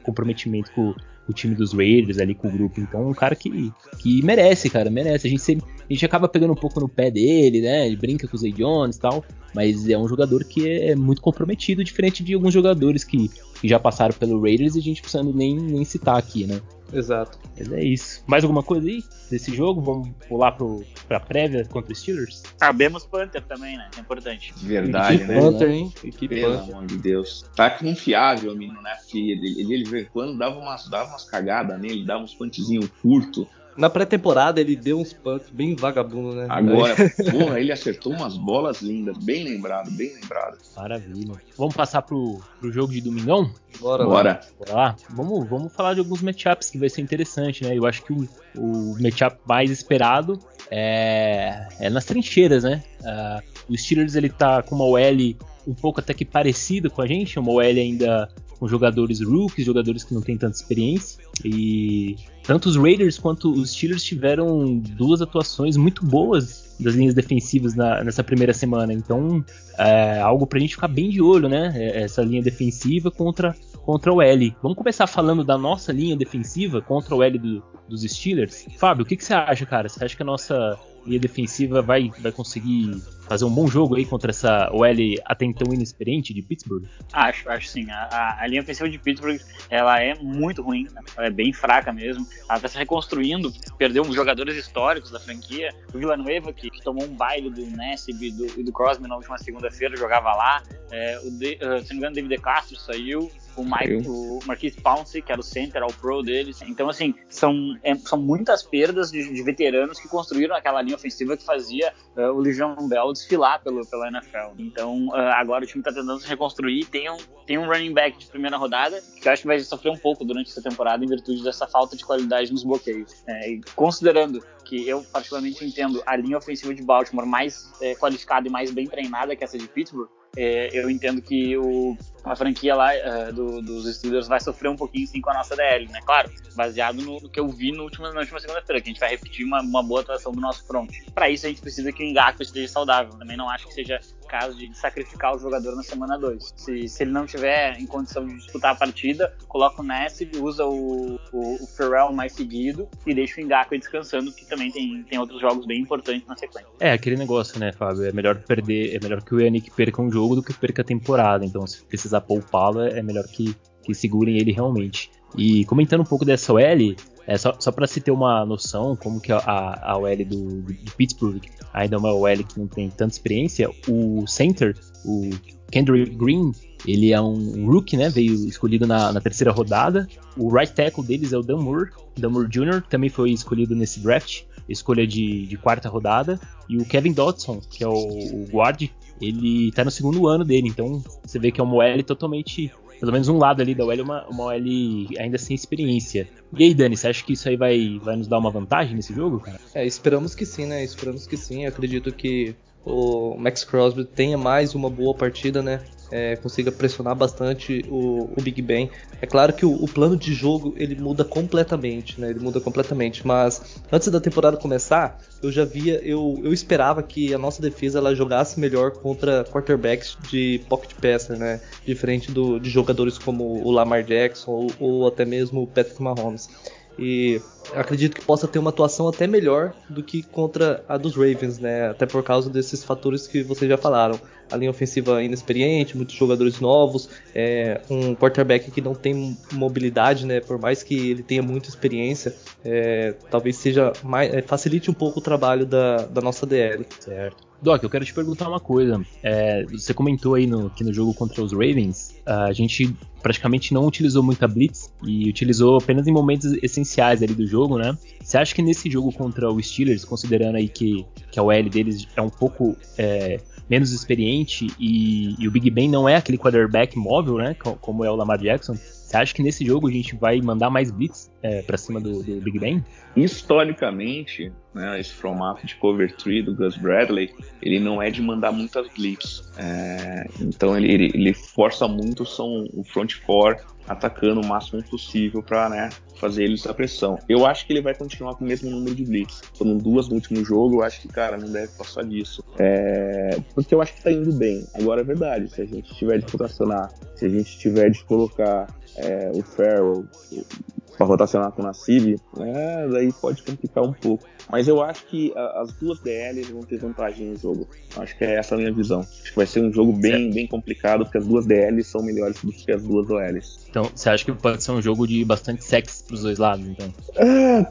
comprometimento com, o time dos Raiders ali com o grupo. Então, um cara que, que merece, cara, merece. A gente, sempre, a gente acaba pegando um pouco no pé dele, né? Ele brinca com o Zay Jones e tal. Mas é um jogador que é muito comprometido, diferente de alguns jogadores que, que já passaram pelo Raiders e a gente precisando nem, nem citar aqui, né? Exato. Mas é isso. Mais alguma coisa aí desse jogo? Vamos pular pro, pra prévia contra os Steelers? Sabemos Panther também, né? É importante. Verdade, Equipe né? Panther, hein? Equipe Pelo Panther. amor de Deus. Tá confiável, menino, né? Porque ele, ele, ele, quando dava umas, dava umas cagadas nele, dava uns pantezinhos curtos. Na pré-temporada ele deu uns punts bem vagabundo, né? Agora, porra, ele acertou umas bolas lindas, bem lembrado, bem lembrado. Maravilha. Vamos passar pro, pro jogo de domingão? Bora, Bora. Bora lá. Vamos, vamos falar de alguns matchups que vai ser interessante, né? Eu acho que o, o matchup mais esperado é, é nas trincheiras, né? Uh, o Steelers ele tá com uma OL um pouco até que parecida com a gente, uma OL ainda com jogadores rookies, jogadores que não têm tanta experiência. E tanto os Raiders quanto os Steelers tiveram duas atuações muito boas das linhas defensivas na, nessa primeira semana. Então, é algo pra gente ficar bem de olho, né? É, essa linha defensiva contra, contra o L. Vamos começar falando da nossa linha defensiva contra o L do, dos Steelers. Fábio, o que, que você acha, cara? Você acha que a nossa linha defensiva vai, vai conseguir fazer um bom jogo aí contra essa OL até então inexperiente de Pittsburgh? Acho, acho sim. A, a, linha ofensiva de Pittsburgh ela é muito ruim, né? ela é bem fraca mesmo. Ela está se reconstruindo, perdeu jogadores históricos da franquia. O Villanueva, que, que tomou um baile do Nassib e do, e do Crosby na última segunda-feira, jogava lá. É, o de, uh, se não me engano, David De Castro saiu o, Mike, o Marquise Pouncey, que era o center, ao pro deles. Então, assim, são, é, são muitas perdas de, de, veteranos que construíram aquela linha ofensiva que fazia uh, o Legion Bell desfilar pelo, pela NFL. Então, uh, agora o time está tentando se reconstruir. Tem um, tem um running back de primeira rodada que eu acho que vai sofrer um pouco durante essa temporada em virtude dessa falta de qualidade nos bloqueios. É, considerando que eu particularmente entendo a linha ofensiva de Baltimore mais é, qualificada e mais bem treinada que essa de Pittsburgh, é, eu entendo que o, a franquia lá uh, do, dos Steelers vai sofrer um pouquinho sim com a nossa DL, né? Claro, baseado no, no que eu vi no último, na última segunda-feira, que a gente vai repetir uma, uma boa atuação do nosso front. Para isso a gente precisa que o Ngakwe esteja saudável. Também não acho que seja caso de sacrificar o jogador na semana 2. Se, se ele não tiver em condição de disputar a partida, coloca o Ness, usa o, o, o Ferrell mais seguido e deixa o Ngakwe descansando, que também tem, tem outros jogos bem importantes na sequência. É, aquele negócio, né, Fábio? É melhor perder, é melhor que o Yannick perca um jogo do que perca a temporada. Então, se precisar poupá-lo, é melhor que, que segurem ele realmente. E comentando um pouco dessa OL, é, só, só para se ter uma noção como que a, a OL do, de Pittsburgh ainda é uma OL que não tem tanta experiência, o center, o Kendrick Green, ele é um rookie, né? Veio escolhido na, na, terceira rodada. O right tackle deles é o Dan Moore, Dan Moore Jr., também foi escolhido nesse draft, escolha de, de quarta rodada. E o Kevin Dodson, que é o, o guard, ele tá no segundo ano dele, então você vê que é uma OL totalmente pelo menos um lado ali da OL é uma, uma OL ainda sem experiência. E aí, Dani, você acha que isso aí vai, vai nos dar uma vantagem nesse jogo, cara? É, esperamos que sim, né? Esperamos que sim. Eu acredito que o Max Crosby tenha mais uma boa partida, né? É, consiga pressionar bastante o, o, Big Ben. É claro que o, o, plano de jogo ele muda completamente, né? Ele muda completamente. Mas antes da temporada começar, eu já via, eu, eu esperava que a nossa defesa ela jogasse melhor contra quarterbacks de pocket passer, né? Diferente do, de jogadores como o Lamar Jackson ou, ou até mesmo o Patrick Mahomes. E acredito que possa ter uma atuação até melhor do que contra a dos Ravens, né? Até por causa desses fatores que vocês já falaram. A linha ofensiva inexperiente, muitos jogadores novos, é, um quarterback que não tem mobilidade, né? Por mais que ele tenha muita experiência, é, talvez seja mais, é, facilite um pouco o trabalho da, da nossa DL. Certo. Doc, eu quero te perguntar uma coisa. É, você comentou aí no, que no jogo contra os Ravens, a gente praticamente não utilizou muita blitz e utilizou apenas em momentos essenciais ali do jogo, né? Você acha que nesse jogo contra o Steelers, considerando aí que, que a OL deles é um pouco é, menos experiente e, e, o Big Ben não é aquele quarterback móvel, né? Como é o Lamar Jackson, você acha que nesse jogo a gente vai mandar mais blitz é, para cima do, do, Big Ben? Historicamente, né, esse formato de cover 3 do Gus Bradley, ele não é de mandar muitas blitz. É, então ele, ele, ele, força muito são o front four atacando o máximo possível para né, fazer eles a pressão. Eu acho que ele vai continuar com o mesmo número de blitz. Foram duas no último jogo, eu acho que, cara, não deve passar disso. É, porque eu acho que tá indo bem. Agora é verdade, se a gente tiver de rotacionar, se a gente tiver de colocar é, o Farrell para rotacionar com o Nassib, né, daí pode complicar um pouco. Mas eu acho que a, as duas DLs vão ter vantagem no jogo. Acho que é essa a minha visão. Acho que vai ser um jogo bem, bem complicado, porque as duas DLs são melhores do que as duas OLs. Então, você acha que pode ser um jogo de bastante sexo pros dois lados, então? É,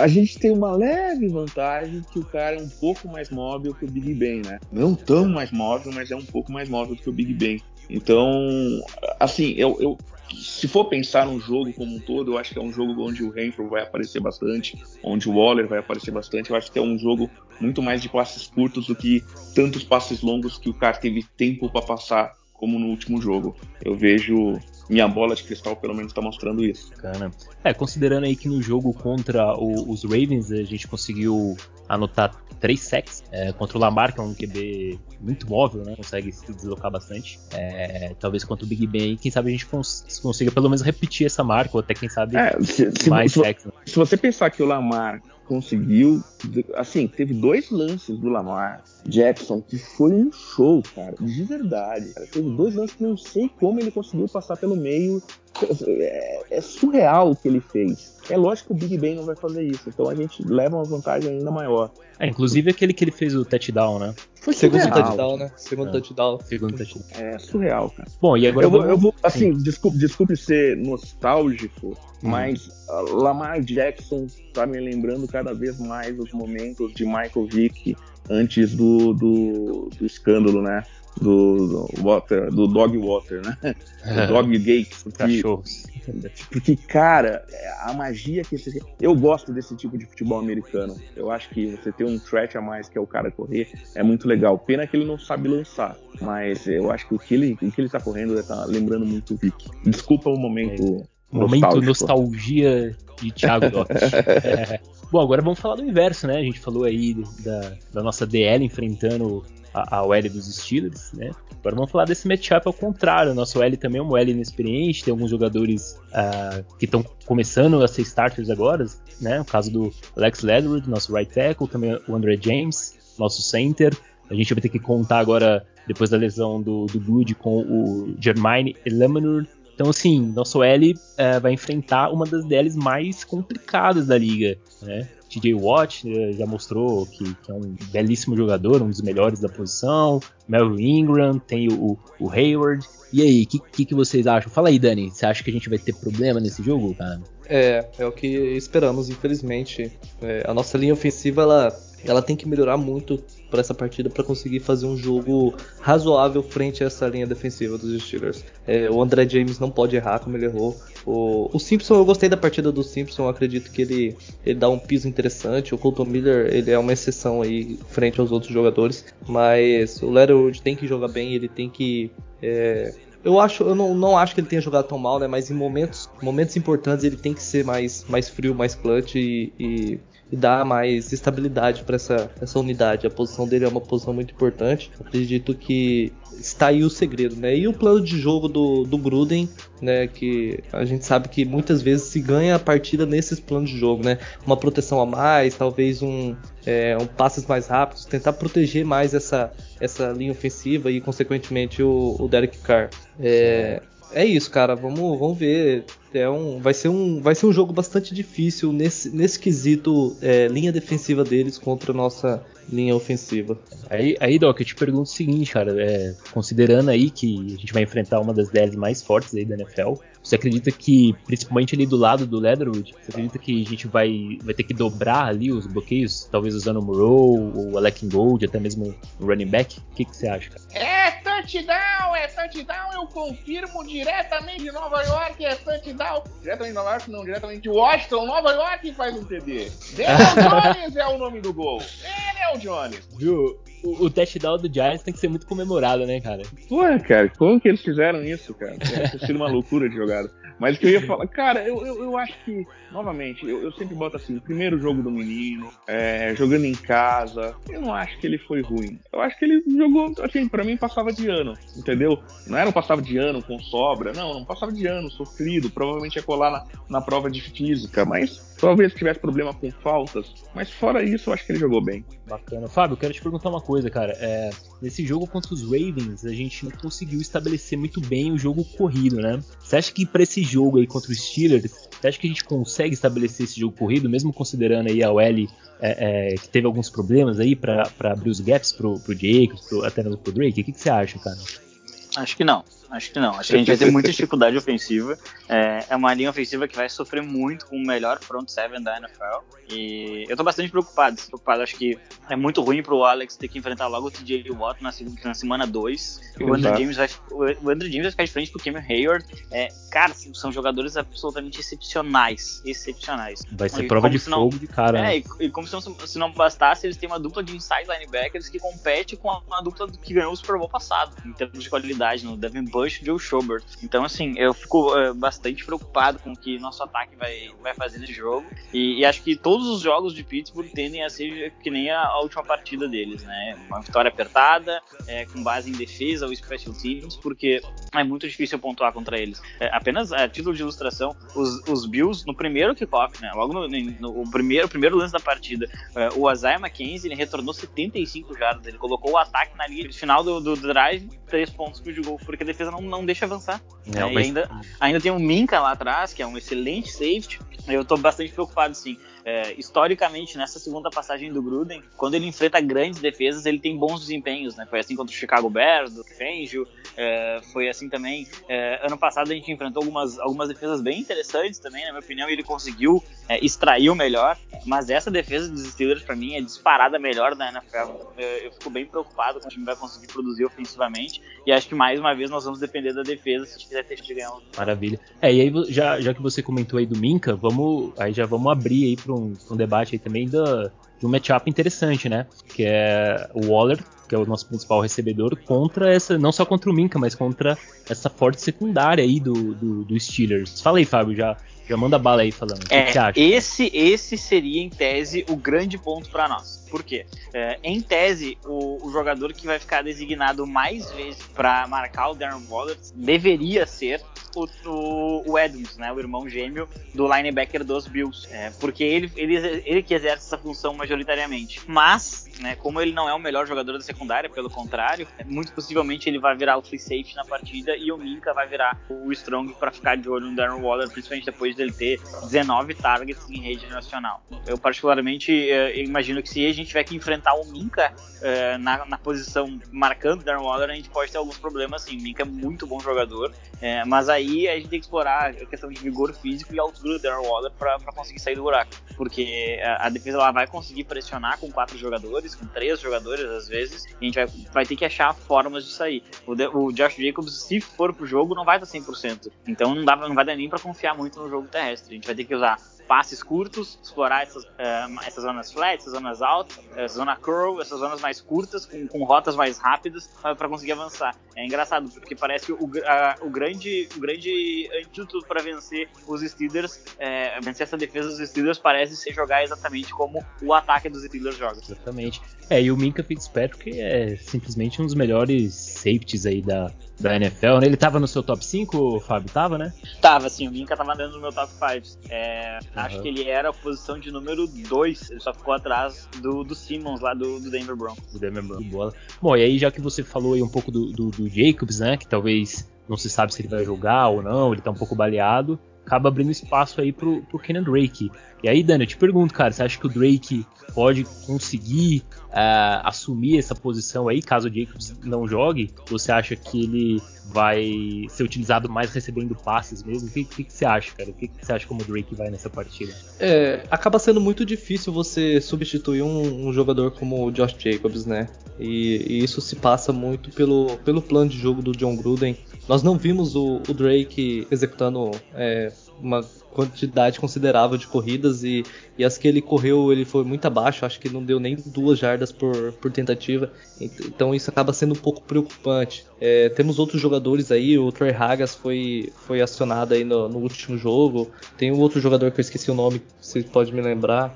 a gente tem uma leve vantagem que o cara é um pouco mais móvel que o Big Ben, né? Não tão mais móvel, mas é um pouco mais móvel do que o Big Ben. Então, assim, eu, eu se for pensar no jogo como um todo, eu acho que é um jogo onde o Renfro vai aparecer bastante, onde o Waller vai aparecer bastante. Eu acho que é um jogo muito mais de passes curtos do que tantos passes longos que o cara teve tempo para passar como no último jogo. Eu vejo minha bola de cristal pelo menos está mostrando isso. Bacana. É, considerando aí que no jogo contra o, os Ravens a gente conseguiu anotar três sacks é, contra o Lamar, que é um QB muito móvel, né? Consegue se deslocar bastante. É, talvez contra o Big Ben, quem sabe a gente cons consiga pelo menos repetir essa marca, ou até quem sabe é, se, se, mais sacks. Né? Se você pensar que o Lamar conseguiu. Assim, teve dois lances do Lamar Jackson que foi um show, cara, de verdade. Cara. Teve dois lances que não sei como ele conseguiu passar pelo meio. É, é, surreal o que ele fez. É lógico que o Big Ben não vai fazer isso, então a gente leva uma vantagem ainda maior. É, inclusive aquele que ele fez o touchdown, né? Foi segundo touchdown, né? Segundo é. touchdown. Segundo touchdown. É surreal, cara. Bom, e agora eu vou, eu vou assim, desculpe, desculpe ser nostálgico, hum. mas Lamar Jackson tá me lembrando cada vez mais os momentos de Michael Vick antes do, do, do escândalo, né? Do, do, water, do Dog Water, né? Do Dog Gate. Cachorros. Porque, cara, a magia que esse. Eu gosto desse tipo de futebol americano. Eu acho que você ter um threat a mais, que é o cara correr, é muito legal. Pena que ele não sabe lançar. Mas eu acho que o que ele, o que ele tá correndo tá lembrando muito o Vic. Desculpa o momento. É. Momento nostalgia de Thiago é. Bom, agora vamos falar do inverso, né? A gente falou aí da, da nossa DL enfrentando a, a OL dos Steelers, né? Agora vamos falar desse matchup ao contrário. O nosso L também é um L inexperiente, tem alguns jogadores uh, que estão começando a ser starters agora, né? O caso do Alex Ledwood, nosso right tackle, também o André James, nosso center. A gente vai ter que contar agora, depois da lesão do, do Good, com o Jermaine Elemenor. Então, assim, nosso L uh, vai enfrentar uma das DLs mais complicadas da liga, né? TJ Watt né, já mostrou que, que, é um belíssimo jogador, um dos melhores da posição. Melvin Ingram, tem o, o Hayward. E aí, o que, que, que, vocês acham? Fala aí, Dani. Você acha que a gente vai ter problema nesse jogo, cara? É, é o que esperamos, infelizmente. É, a nossa linha ofensiva, ela, ela tem que melhorar muito para essa partida para conseguir fazer um jogo razoável frente a essa linha defensiva dos Steelers. É, o André James não pode errar como ele errou. O, o, Simpson, eu gostei da partida do Simpson, acredito que ele, ele dá um piso interessante. O Colton Miller, ele é uma exceção aí frente aos outros jogadores, mas o Leatherwood tem que jogar bem, ele tem que é, eu acho, eu não, não acho que ele tenha jogado tão mal, né? Mas em momentos, momentos importantes ele tem que ser mais, mais frio, mais clutch e, e e dar mais estabilidade para essa, essa unidade. A posição dele é uma posição muito importante. Acredito que está aí o segredo, né? E o plano de jogo do, do Gruden, né? Que a gente sabe que muitas vezes se ganha a partida nesses planos de jogo, né? Uma proteção a mais, talvez um, é, um passes mais rápidos, tentar proteger mais essa, essa linha ofensiva e, consequentemente, o, o Derek Carr. É, é isso, cara. Vamos, vamos ver. É um, vai, ser um, vai ser um jogo bastante difícil nesse, nesse quesito é, linha defensiva deles contra a nossa linha ofensiva. Aí, aí Doc, eu te pergunto o seguinte, cara. É, considerando aí que a gente vai enfrentar uma das DLs mais fortes aí da NFL, você acredita que, principalmente ali do lado do Leatherwood, você acredita que a gente vai, vai ter que dobrar ali os bloqueios, talvez usando o Moreau, o Alec Gold, até mesmo o running back? O que, que você acha, cara? É touchdown, é touchdown, eu confirmo diretamente de Nova York, é touchdown. Diretamente de Nova York, não, diretamente de Washington, Nova York faz um TD. Daniel Jones é o nome do gol. Daniel Jones. Viu? O, touchdown do Giants tem que ser muito comemorado, né, cara? Ué, cara, como que eles fizeram isso, cara? Deve ter sido uma loucura de jogada. Mas o que eu ia falar, cara, eu, eu, eu acho que, novamente, eu, eu, sempre boto assim, primeiro jogo do menino, é, jogando em casa, eu não acho que ele foi ruim. Eu acho que ele jogou, assim, pra mim passava de ano, entendeu? Não era um passava de ano com sobra, não, não passava de ano, sofrido, provavelmente ia colar na, na prova de física, mas talvez tivesse problema com faltas, mas fora isso, eu acho que ele jogou bem. Bacana. Fábio, quero te perguntar uma coisa, cara. É, nesse jogo contra os Ravens, a gente não conseguiu estabelecer muito bem o jogo corrido, né? Você acha que para esse jogo aí contra os Steelers, você acha que a gente consegue estabelecer esse jogo corrido, mesmo considerando aí a OL é, é, que teve alguns problemas aí para abrir os gaps pro, pro Jacobs, até mesmo pro Drake? O que, que você acha, cara? Acho que não. Acho que não. Acho que a gente vai ter muita dificuldade ofensiva. É, é uma linha ofensiva que vai sofrer muito com o melhor front seven da NFL. E eu tô bastante preocupado. preocupado. Acho que é muito ruim pro Alex ter que enfrentar logo o TJ Watt na, na semana 2. O Andrew, James vai, o Andrew James vai ficar de frente pro Cameron Hayward. É, cara, são jogadores absolutamente excepcionais. Excepcionais. Vai ser e prova de fogo não, de cara. É, né? e, e, como se não, se não bastasse, eles têm uma dupla de inside linebackers que compete com a, a dupla que ganhou o Super Bowl passado, em termos de qualidade, no Devin Bush e Joe Schobert. Então, assim, eu fico uh, bastante preocupado com o que nosso ataque vai, vai fazer nesse jogo. E, e, acho que todos os jogos de Pittsburgh tendem a ser que nem a, a última partida deles, né? Uma vitória apertada, é, com base em defesa ou special teams, porque é muito difícil pontuar contra eles. É, apenas a título de ilustração, os, os Bills, no primeiro kickoff, né? Logo no, no, no primeiro, primeiro lance da partida, o Isaiah McKenzie ele retornou 75 jardas, ele colocou o ataque na linha final do, do drive, três pontos pro de gol, porque a defesa não, não deixa avançar. É, mas... ainda, ainda tem o Minka lá atrás, que é um excelente safety. Eu tô bastante preocupado, sim. É, historicamente, nessa segunda passagem do Gruden, quando ele enfrenta grandes defesas, ele tem bons desempenhos, né? Foi assim contra o Chicago Bears, do Fangio, é, foi assim também. É, ano passado a gente enfrentou algumas, algumas defesas bem interessantes também, na minha opinião, e ele conseguiu é, extrair o melhor. Mas essa defesa dos Steelers, para mim, é disparada melhor da NFL. Eu, fico bem preocupado com o time vai conseguir produzir ofensivamente. E acho que mais uma vez nós vamos depender da defesa se a gente quiser ter de ganhar. Maravilha. É, e aí, já, já que você comentou aí do Minka, vamos, aí já vamos abrir aí para um, um, debate aí também da, de um matchup interessante, né? Que é o Waller, que é o nosso principal recebedor, contra essa, não só contra o Minka, mas contra essa forte secundária aí do, do, do Steelers. Fala aí, Fábio, já, já manda bala aí falando. É, que acha? Esse, esse seria, em tese, o grande ponto para nós. Por quê? É, em tese, o, o, jogador que vai ficar designado mais vezes para marcar o Darren Waller deveria ser o, o, o, Edmonds, né, o irmão gêmeo do linebacker dos Bills, é, porque ele, ele, ele que exerce essa função majoritariamente. Mas, né, como ele não é o melhor jogador da secundária, pelo contrário, muito possivelmente ele vai virar o free safety na partida e o Minka vai virar o strong para ficar de olho no Darren Waller, principalmente depois dele ter 19 targets em rede nacional. Eu particularmente é, imagino que se a gente tiver que enfrentar o Minka é, na, na, posição marcando Darren Waller, a gente pode ter alguns problemas assim. O Minka é muito bom jogador, é, mas aí aí a gente tem que explorar a questão de vigor físico e altura do Darren Waller para conseguir sair do buraco. Porque a, a, defesa ela vai conseguir pressionar com quatro jogadores, com três jogadores às vezes, e a gente vai, vai ter que achar formas de sair. O, o Josh Jacobs, se for pro jogo, não vai estar 100%. Então não, dá, não vai dar nem para confiar muito no jogo terrestre. A gente vai ter que usar passes curtos, explorar essas, uh, essas zonas flat, essas zonas altas, uh, zona curl, essas zonas mais curtas, com, com rotas mais rápidas, para conseguir avançar. É engraçado, porque parece que o, o grande, o grande antídoto para vencer os Steelers, é, vencer essa defesa dos Steelers, parece ser jogar exatamente como o ataque dos Steelers joga. Exatamente. É, e o Minka Fitzpatrick é simplesmente um dos melhores safeties aí da, da NFL, né? Ele tava no seu top 5, Fábio? Tava, né? Tava, sim. O Minka tava dentro do meu top 5. É, uhum. Acho que ele era a posição de número 2. Ele só ficou atrás do, do Simmons, lá do, do Denver Broncos. Do Denver Broncos. Bola. Bom, e aí já que você falou aí um pouco do, do, do Jacobs, né? Que talvez não se sabe se ele vai jogar ou não, ele tá um pouco baleado acaba abrindo espaço aí pro, pro Kenan Drake. E aí, Dani, eu te pergunto, cara, você acha que o Drake pode conseguir uh, assumir essa posição aí, caso o Jacobs não jogue? Você acha que ele vai ser utilizado mais recebendo passes mesmo? O que, que, que você acha, cara? O que, que, você acha como o Drake vai nessa partida? É, acaba sendo muito difícil você substituir um, um jogador como o Josh Jacobs, né? E, e, isso se passa muito pelo, pelo plano de jogo do John Gruden. Nós não vimos o, o Drake executando é, uma quantidade considerável de corridas e, e as que ele correu ele foi muito abaixo, acho que não deu nem duas jardas por, por tentativa, então isso acaba sendo um pouco preocupante. É, temos outros jogadores aí, o Trey Hagas foi, foi acionado aí no, no, último jogo, tem um outro jogador que eu esqueci o nome, você pode me lembrar,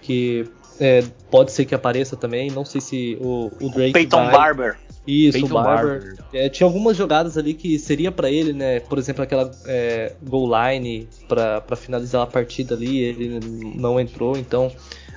que é, pode ser que apareça também, não sei se o, o Drake. Peyton vai... Barber. Isso, Peyton o Barber. Barber. É, tinha algumas jogadas ali que seria para ele, né? Por exemplo, aquela é, goal line para finalizar a partida ali, ele não entrou, então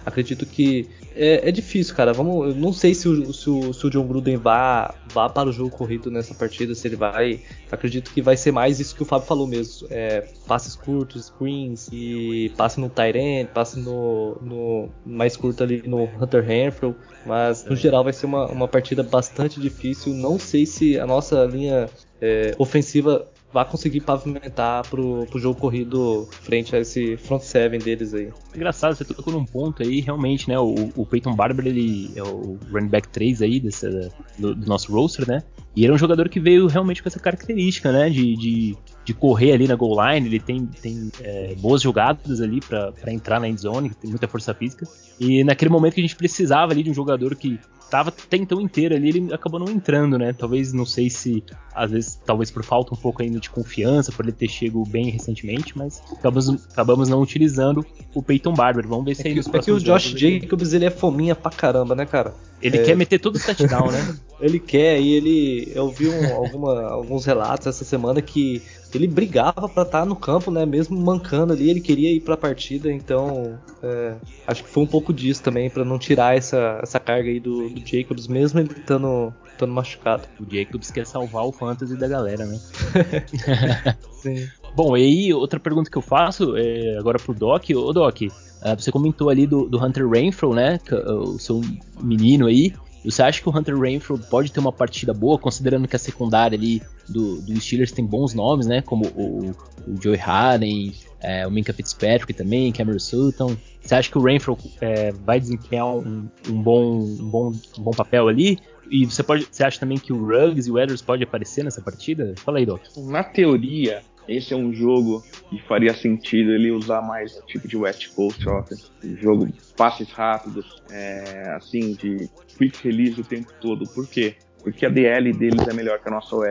acredito que é, é, difícil, cara. Vamos, eu não sei se o, se o, se o John Gruden vá, vá para o jogo corrido nessa partida, se ele vai. Acredito que vai ser mais isso que o Fábio falou mesmo. É, passes curtos, screens e passe no Tyrant, passe no, no mais curto ali no Hunter Renfrew. Mas no geral vai ser uma, uma partida bastante difícil. Não sei se a nossa linha é, ofensiva vai conseguir pavimentar pro, pro jogo corrido frente a esse front seven deles aí. Engraçado, você tocou num ponto aí, realmente, né? O, o Peyton Barber, ele é o running back 3 aí desse, do, do, nosso roster, né? E ele é um jogador que veio realmente com essa característica, né? De, de, de correr ali na goal line, ele tem, tem é, boas jogadas ali para entrar na end zone, tem muita força física. E naquele momento que a gente precisava ali de um jogador que tava até então inteiro ali, ele acabou não entrando, né? Talvez, não sei se, às vezes, talvez por falta um pouco ainda de confiança, por ele ter chegado bem recentemente, mas acabamos, acabamos não utilizando o Peyton Barber. Vamos ver se é aí nos é que o Josh Jacobs, ele é fominha pra caramba, né, cara? Ele é... quer meter todo o touchdown, né? ele quer, e ele. Eu vi um, alguma, alguns relatos essa semana que ele brigava para estar tá no campo, né? Mesmo mancando ali, ele queria ir para a partida, então é, acho que foi um pouco disso também para não tirar essa, essa carga aí do, do Jacobs, mesmo ele estando, estando machucado. O Jacobs quer salvar o fantasy da galera, né? Sim. Bom, e aí outra pergunta que eu faço é agora pro Doc, ô Doc, Uh, você comentou ali do, do Hunter Renfro, né? O seu menino aí. Você acha que o Hunter Renfro pode ter uma partida boa, considerando que a secundária ali do, do Steelers tem bons nomes, né? Como o, o Joey Harden, é, o Minka Fitzpatrick também, Cameron Sutton. Você acha que o Renfro é, vai desempenhar um, um, bom, um, bom, um bom papel ali? E você, pode, você acha também que o Ruggs e o Edwards podem aparecer nessa partida? Fala aí, Doc. Na teoria, esse é um jogo que faria sentido ele usar mais tipo de West Coast Offense. Um jogo passes rápidos, é, assim, de quick release o tempo todo. Por quê? Porque a DL deles é melhor que a nossa OL.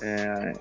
É,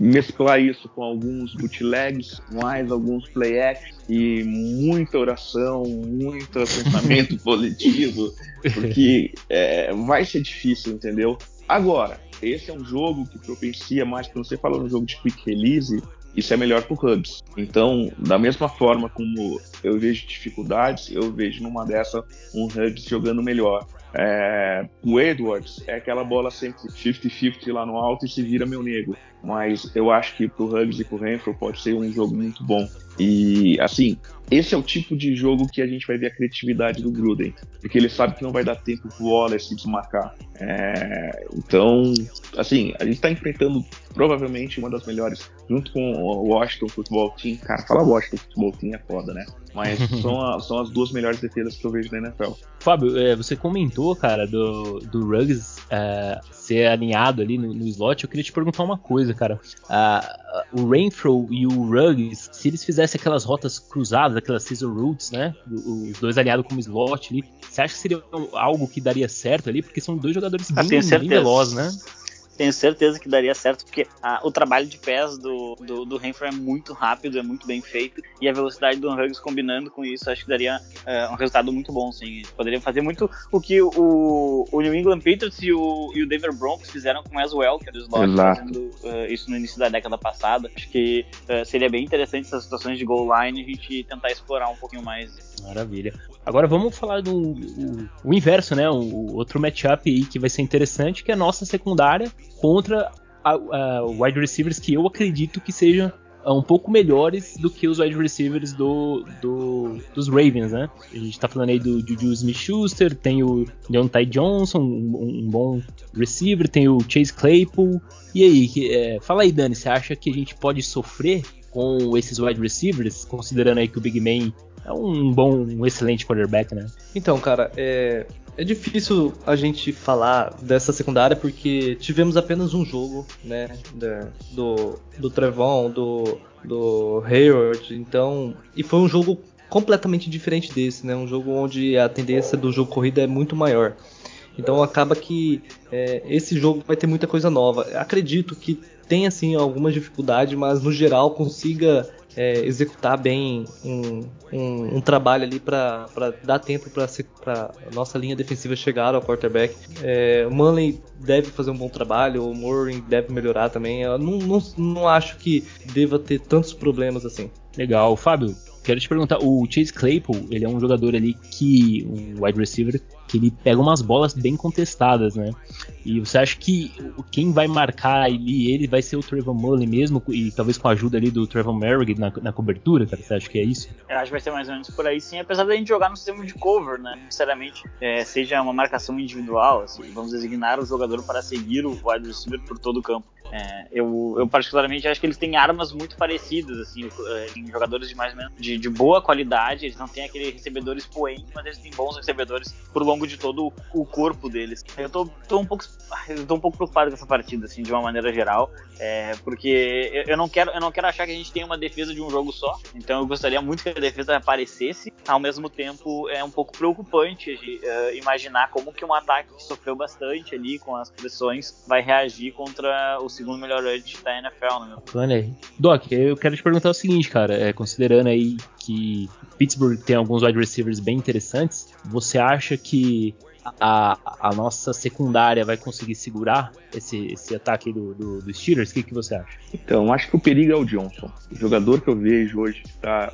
mesclar isso com alguns bootlegs, mais alguns play acts e muita oração, muito pensamento positivo, porque é, vai ser difícil, entendeu? Agora, esse é um jogo que propicia mais, quando você fala no jogo de quick release, isso é melhor para Hubs. Então, da mesma forma como eu vejo dificuldades, eu vejo numa dessa um Hubs jogando melhor. É, o Edwards é aquela bola sempre 50-50 lá no alto e se vira meu nego. Mas eu acho que pro Huggs e pro Renfro pode ser um jogo muito bom. E assim, esse é o tipo de jogo que a gente vai ver a criatividade do Gruden, porque ele sabe que não vai dar tempo pro Wallace se desmarcar. É, então, assim, a gente está enfrentando provavelmente uma das melhores, junto com o Washington Football Team. Cara, falar Washington Football Team é foda, né? Mas são, a, são as duas melhores defesas que eu vejo na NFL. Fábio, é, você comentou, cara, do, do Ruggs é, ser alinhado ali no, no, slot. Eu queria te perguntar uma coisa, cara. O Rainfro e o Ruggs, se eles fizessem aquelas rotas cruzadas, aquelas scissor routes, né? Os dois alinhados como slot ali, você acha que seria algo que daria certo ali? Porque são dois jogadores ah, bem, bem velozes, né? Tenho certeza que daria certo, porque a, o trabalho de pés do, do, do Renfro é muito rápido, é muito bem feito, e a velocidade do Huggs combinando com isso, acho que daria uh, um resultado muito bom, sim. Poderia fazer muito o que o, o New England Patriots e o, e o Denver Broncos fizeram com o As Welker, os Lodge, fazendo uh, isso no início da década passada. Acho que uh, seria bem interessante essas situações de goal line a gente tentar explorar um pouquinho mais. Maravilha. Agora vamos falar do o, o inverso, né? O, outro matchup aí que vai ser interessante, que é a nossa secundária contra a, a wide receivers que eu acredito que sejam ah, um pouco melhores do que os wide receivers do, do, dos Ravens, né? A gente tá falando aí do Juju Smith-Schuster, tem o Deontay Johnson, um, um, bom receiver, tem o Chase Claypool. E aí, é, fala aí, Dani, você acha que a gente pode sofrer com esses wide receivers, considerando aí que o Big Man é um bom, um excelente quarterback, né? Então, cara, é, é difícil a gente falar dessa secundária porque tivemos apenas um jogo, né? do, do Trevon, do, do Hayward, então. E foi um jogo completamente diferente desse, né? Um jogo onde a tendência do jogo corrida é muito maior. Então acaba que é, esse jogo vai ter muita coisa nova. Acredito que tem assim algumas dificuldades, mas no geral consiga é, executar bem um, um, um trabalho ali para dar tempo para nossa linha defensiva chegar ao quarterback. É, o Manley deve fazer um bom trabalho, o Moore deve melhorar também. Eu não, não, não acho que deva ter tantos problemas assim. Legal. Fábio, quero te perguntar, o Chase Claypool, ele é um jogador ali que, um wide receiver, que ele pega umas bolas bem contestadas, né? E você acha que quem vai marcar ali ele vai ser o Trevor Mullen mesmo, e talvez com a ajuda ali do Trevor Merrick na, na cobertura, cara? Você acha que é isso? Eu acho que vai ser mais ou menos por aí sim, apesar da gente jogar no sistema de cover, né? Sinceramente, é, seja uma marcação individual, assim, vamos designar o jogador para seguir o wide receiver por todo o campo. É, eu, eu, particularmente acho que eles têm armas muito parecidas, assim, é, em jogadores de mais menos de, de, boa qualidade. Eles não têm aqueles recebedores poentes, mas eles têm bons recebedores por longo de todo o corpo deles. Eu tô, tô um pouco, eu tô um pouco preocupado com essa partida, assim, de uma maneira geral, é, porque eu, eu, não quero, eu não quero achar que a gente tem uma defesa de um jogo só. Então eu gostaria muito que a defesa aparecesse. Ao mesmo tempo, é um pouco preocupante uh, imaginar como que um ataque que sofreu bastante ali com as pressões vai reagir contra os segundo melhor edge da NFL, né? Bacana aí. Doc, eu quero te perguntar o seguinte, cara, é, considerando aí que Pittsburgh tem alguns wide receivers bem interessantes, você acha que a, a nossa secundária vai conseguir segurar esse, esse ataque do, do, do Steelers? O que, que você acha? Então, acho que o perigo é o Johnson. O jogador que eu vejo hoje tá.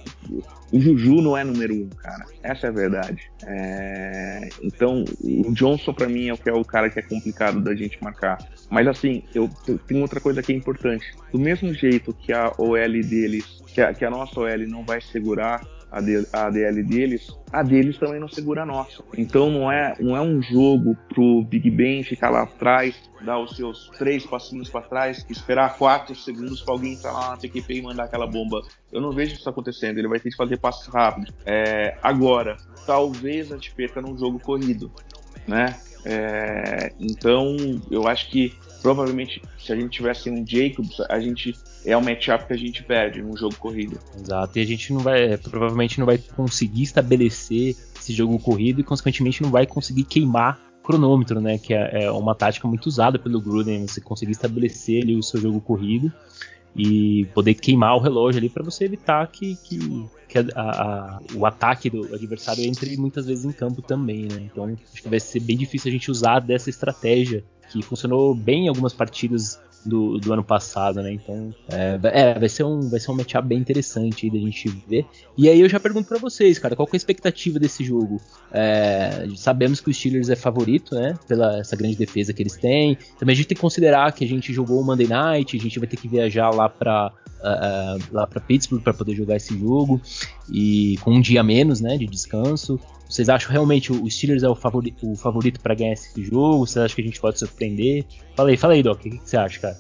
O Juju não é número um, cara. Essa é a verdade. É... Então, o Johnson para mim é o que é o cara que é complicado da gente marcar. Mas assim, eu, tenho outra coisa que é importante. Do mesmo jeito que a OL deles, que a, que a nossa OL não vai segurar a, ADL deles, a deles também não segura a nossa. Então não é, não é um jogo pro Big Ben ficar lá atrás, dar os seus três passinhos para trás, esperar quatro segundos para alguém entrar lá na TQP e mandar aquela bomba. Eu não vejo isso acontecendo. Ele vai ter que fazer passos rápidos. É, agora, talvez a gente perca num jogo corrido, né? É, então, eu acho que provavelmente se a gente tivesse um Jacobs, a gente é o matchup que a gente perde num jogo corrido. Exato, e a gente não vai, provavelmente não vai conseguir estabelecer esse jogo corrido e consequentemente não vai conseguir queimar cronômetro, né, que é, é uma tática muito usada pelo Gruden, você conseguir estabelecer ali o seu jogo corrido e poder queimar o relógio ali para você evitar que, que, que a, a, o ataque do adversário entre muitas vezes em campo também, né? Então acho que vai ser bem difícil a gente usar dessa estratégia que funcionou bem em algumas partidas do, do ano passado, né? Então, é, é, vai ser um, vai ser um matchup bem interessante aí da gente ver. E aí eu já pergunto para vocês, cara, qual é a expectativa desse jogo? É, sabemos que o Steelers é favorito, né? Pela essa grande defesa que eles têm. Também a gente tem que considerar que a gente jogou o Monday Night, a gente vai ter que viajar lá para lá para Pittsburgh para poder jogar esse jogo e com um dia menos, né, de descanso. Vocês acham realmente o Steelers é o favorito, favorito para ganhar esse jogo? Vocês acham que a gente pode surpreender? Fala aí, fala aí, Doc, o que, que você acha, cara?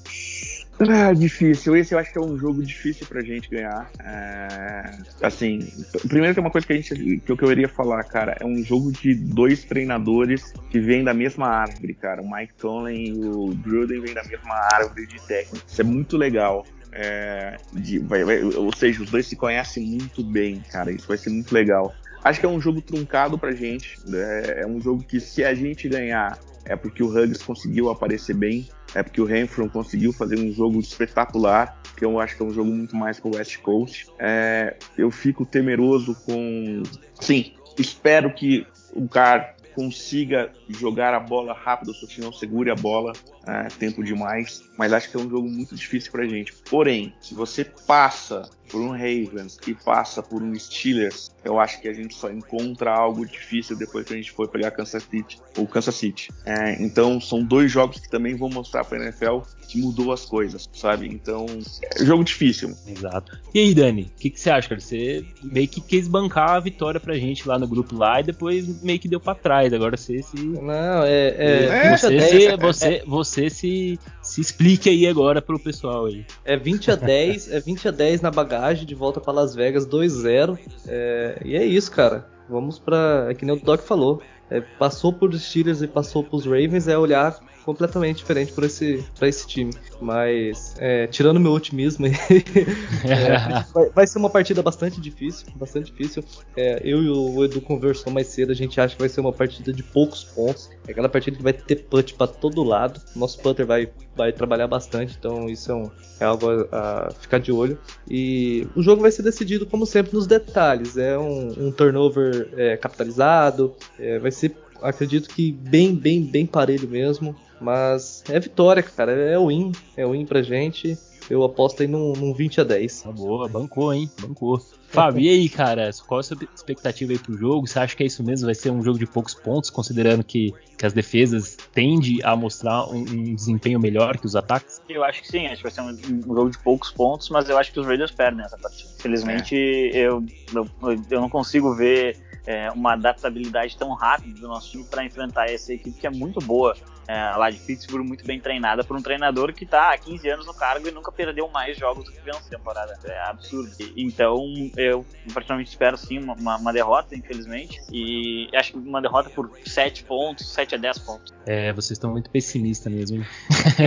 Ah, difícil. Esse eu acho que é um jogo difícil pra gente ganhar. É... Assim, primeiro tem uma coisa que a gente que eu queria falar, cara, é um jogo de dois treinadores que vêm da mesma árvore, cara. O Mike Tomlin e o Gruden vêm da mesma árvore de técnico. Isso é muito legal. É... De... Vai, vai... ou seja, os dois se conhecem muito bem, cara. Isso vai ser muito legal. Acho que é um jogo truncado pra gente. Né? É um jogo que se a gente ganhar é porque o Huggins conseguiu aparecer bem, é porque o Renfro conseguiu fazer um jogo espetacular, que eu acho que é um jogo muito mais pro West Coast. É, eu fico temeroso com. Sim, espero que o cara consiga jogar a bola rápido, se não segure a bola é, tempo demais. Mas acho que é um jogo muito difícil pra gente. Porém, se você passa por um Ravens e passa por um Steelers, eu acho que a gente só encontra algo difícil depois que a gente for pegar Kansas City ou Kansas City. É, então são dois jogos que também vão mostrar para a NFL que mudou as coisas, sabe? Então é jogo difícil. Exato. E aí, Dani, o que, que, você acha, cara? Você meio que quis bancar a vitória pra gente lá no grupo lá e depois meio que deu para trás. Agora você se. Não, é. é, é você, se, você, você se, se explique aí agora pro pessoal aí. É 20 a 10, é 20 a 10 na bagagem de volta para Las Vegas 2-0. É, e é isso, cara. Vamos para, é que nem o Doc falou, é, passou por Steelers e passou pros Ravens é olhar completamente diferente para esse, pra esse time. Mas, é, tirando meu otimismo, é, vai, vai, ser uma partida bastante difícil. Bastante difícil. É, eu e o Edu conversou mais cedo, a gente acha que vai ser uma partida de poucos pontos. É aquela partida que vai ter punch para todo lado. Nosso putter vai, vai trabalhar bastante, então isso é, um, é algo a, a, ficar de olho. E o jogo vai ser decidido, como sempre, nos detalhes. É um, um turnover é, capitalizado, é, vai ser acredito que bem, bem, bem parelho mesmo. Mas é vitória, cara. É win. É win pra gente. eu aposto aí num, num 20 a 10. Tá boa, bancou, hein? Bancou. Fábio, e aí, cara? Qual a sua expectativa aí pro jogo? Você acha que é isso mesmo? Vai ser um jogo de poucos pontos, considerando que, que as defesas tendem a mostrar um, um, desempenho melhor que os ataques? Eu acho que sim, acho que vai ser um, um, jogo de poucos pontos, mas eu acho que os Raiders perdem essa partida. Infelizmente, é. eu, eu, eu não consigo ver é, uma adaptabilidade tão rápida do nosso time para enfrentar essa equipe que é muito boa é, lá de Pittsburgh, muito bem treinada por um treinador que está há 15 anos no cargo e nunca perdeu mais jogos do que venceu temporada. É absurdo. Então, eu praticamente espero sim uma, uma, uma, derrota, infelizmente, e acho que uma derrota por 7 pontos, 7 a 10 pontos. É, vocês estão muito pessimistas mesmo.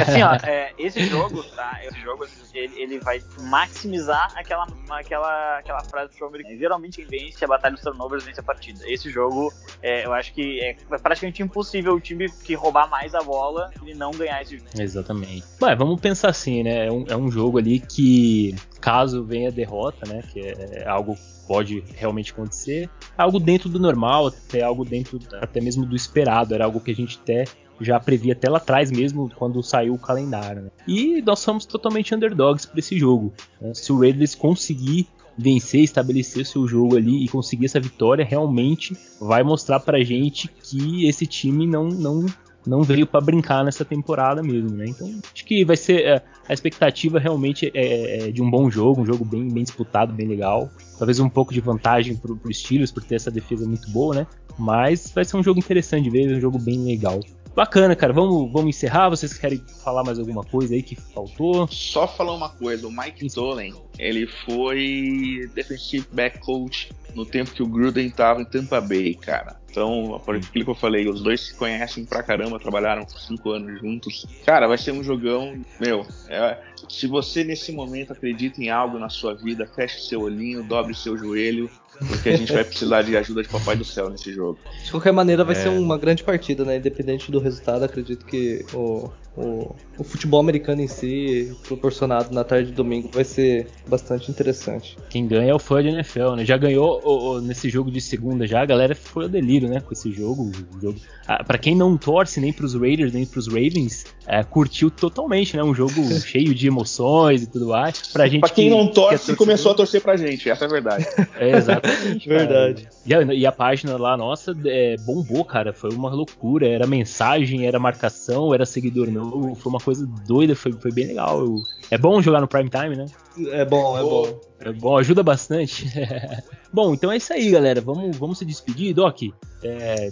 assim, ó, é, esse jogo, tá? Esse jogo, ele, ele, vai maximizar aquela, aquela, aquela frase do show americano. Geralmente quem vence a batalha dos turnovers vence a partida. Esse jogo, é, eu acho que é praticamente impossível o time que roubar mais a bola e não ganhar esse jogo. Exatamente. Mas vamos pensar assim, né? É um, é um jogo ali que, caso venha derrota, né? Que é, é algo pode realmente acontecer, algo dentro do normal, até algo dentro até mesmo do esperado, era algo que a gente até já previa até lá atrás mesmo, quando saiu o calendário. Né? E nós somos totalmente underdogs para esse jogo. Né? Se o Raiders conseguir vencer, estabelecer seu jogo ali e conseguir essa vitória, realmente vai mostrar pra gente que esse time não, não, não veio para brincar nessa temporada mesmo, né? Então, acho que vai ser é, a expectativa realmente é, é, de um bom jogo, um jogo bem, bem disputado, bem legal. Talvez um pouco de vantagem pro, pro Steelers por ter essa defesa muito boa, né? Mas vai ser um jogo interessante de ver, um jogo bem legal. Bacana, cara. Vamos, vamos encerrar. Vocês querem falar mais alguma coisa aí que faltou? Só falar uma coisa. O Mike Tolen, ele foi defensive back coach no tempo que o Gruden estava em Tampa Bay, cara. Então, por aquilo que eu falei, os dois se conhecem pra caramba, trabalharam cinco anos juntos. Cara, vai ser um jogão, meu. É, se você nesse momento acredita em algo na sua vida, feche seu olhinho, dobre seu joelho, porque a gente vai precisar de ajuda de Papai do Céu nesse jogo. De qualquer maneira, vai é... ser uma grande partida, né? Independente do resultado, acredito que o, o, o, futebol americano em si, proporcionado na tarde de domingo, vai ser bastante interessante. Quem ganha é o fã de NFL, né? Já ganhou o, o, nesse jogo de segunda já, a galera foi o delírio, né? Com esse jogo. Jogo. Ah, para quem não torce nem pros Raiders, nem pros Ravens, é, curtiu totalmente, né? Um jogo cheio de emoções e tudo mais. Pra gente. Pra quem que, não torce, que começou a torcer pra gente, essa é a verdade. É, exatamente. verdade. E a, e a, página lá, nossa, é, bombou, cara. Foi uma loucura. Era mensagem, era marcação, era seguidor novo. Foi uma coisa doida, foi, foi bem legal. Eu, é bom jogar no prime time, né? É bom, é bom. É bom, ajuda bastante. bom, então é isso aí, galera. Vamos, vamos se despedir, Doc. É,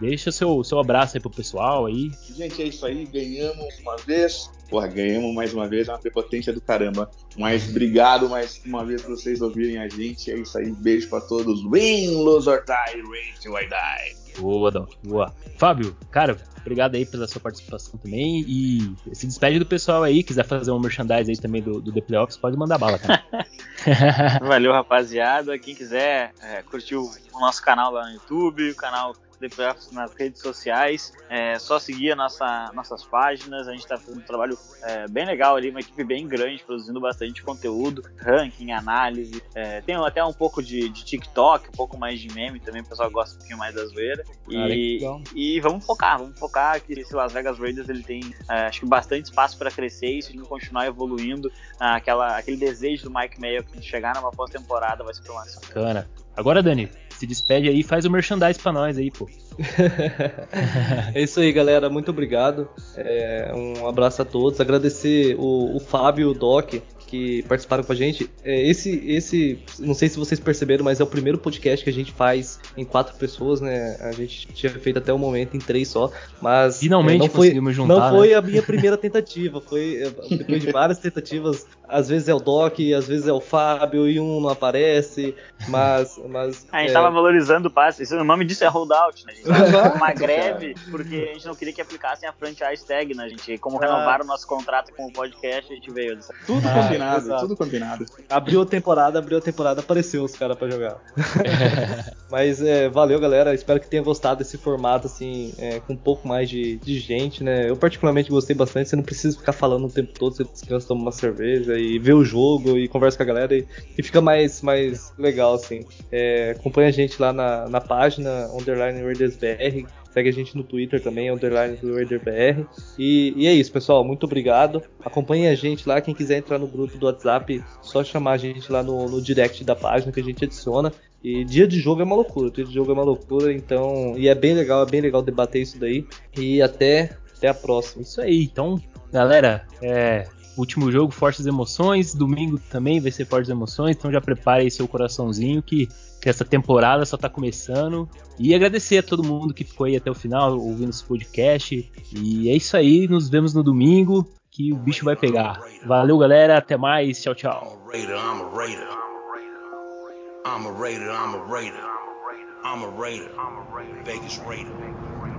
deixa seu, seu abraço aí pro pessoal aí. Gente, é isso aí. Ganhamos uma vez. Porra, ganhamos mais uma vez. É uma prepotência do caramba. Mas obrigado mais uma vez por vocês ouvirem a gente. É isso aí. Beijo pra todos. Win, lose or die, race till I die. Boa, Doc. Boa. Fábio, cara, obrigado aí pela sua participação também. E se despede do pessoal aí, quiser fazer um merchandise aí também do, do The Playoffs, pode mandar bala, cara. Valeu, rapaziada. Quem quiser é, curtir o, o nosso canal lá no YouTube, o canal DPF nas redes sociais. É só seguir nossa, nossas páginas. A gente está fazendo um trabalho é, bem legal ali, uma equipe bem grande, produzindo bastante conteúdo, ranking, análise. É, tem até um pouco de, de, TikTok, um pouco mais de meme também, o pessoal gosta um pouquinho mais das zoeira. E, ah, e vamos focar, vamos focar que esse Las Vegas Raiders ele tem é, acho que bastante espaço para crescer e se continuar evoluindo, aquela, aquele desejo do Mike Mayo de chegar numa pós-temporada vai ser promissor. Bacana. Agora, Dani, se despede aí e faz o merchandise pra nós aí, pô. é isso aí, galera. Muito obrigado. É, um abraço a todos. Agradecer o, o Fábio e o Doc que participaram com a gente. É, esse, esse, não sei se vocês perceberam, mas é o primeiro podcast que a gente faz em quatro pessoas, né? A gente tinha feito até o momento em três só, mas finalmente não foi, juntar, não foi né? a minha primeira tentativa, foi é, depois de várias tentativas. Às vezes é o Doc, às vezes é o Fábio e um não aparece, mas, mas a gente é... tava valorizando o passe. o nome disso é holdout, né? A gente tava uma greve porque a gente não queria que aplicassem a franchise tag, né? A gente, como ah. renovaram o nosso contrato com o podcast, a gente veio. Tudo ah, combinado, exato. tudo combinado. Abriu a temporada, abriu a temporada, apareceu os caras pra jogar. Mas é, valeu, galera. Espero que tenha gostado desse formato, assim, é, com um pouco mais de, de gente, né? Eu particularmente gostei bastante. Você não precisa ficar falando o tempo todo, você descansa, toma uma cerveja e vê o jogo e conversa com a galera e, e fica mais, mais legal, assim. É, acompanha a gente lá na, na página Underline BR Segue a gente no Twitter também, underline BR. E, e é isso, pessoal. Muito obrigado. Acompanhe a gente lá. Quem quiser entrar no grupo do WhatsApp, só chamar a gente lá no, no direct da página que a gente adiciona. E dia de jogo é uma loucura, dia de jogo é uma loucura, então. E é bem legal, é bem legal debater isso daí. E até, até a próxima. Isso aí, então, galera, é, último jogo, fortes emoções. Domingo também vai ser fortes emoções. Então já prepare aí seu coraçãozinho que, essa temporada só tá começando. E agradecer a todo mundo que ficou aí até o final ouvindo esse podcast. E é isso aí, nos vemos no domingo que o bicho vai pegar. Valeu, galera, até mais. Tchau, tchau. I'm a raider, I'm a raider. I'm a raider. Vegas raider.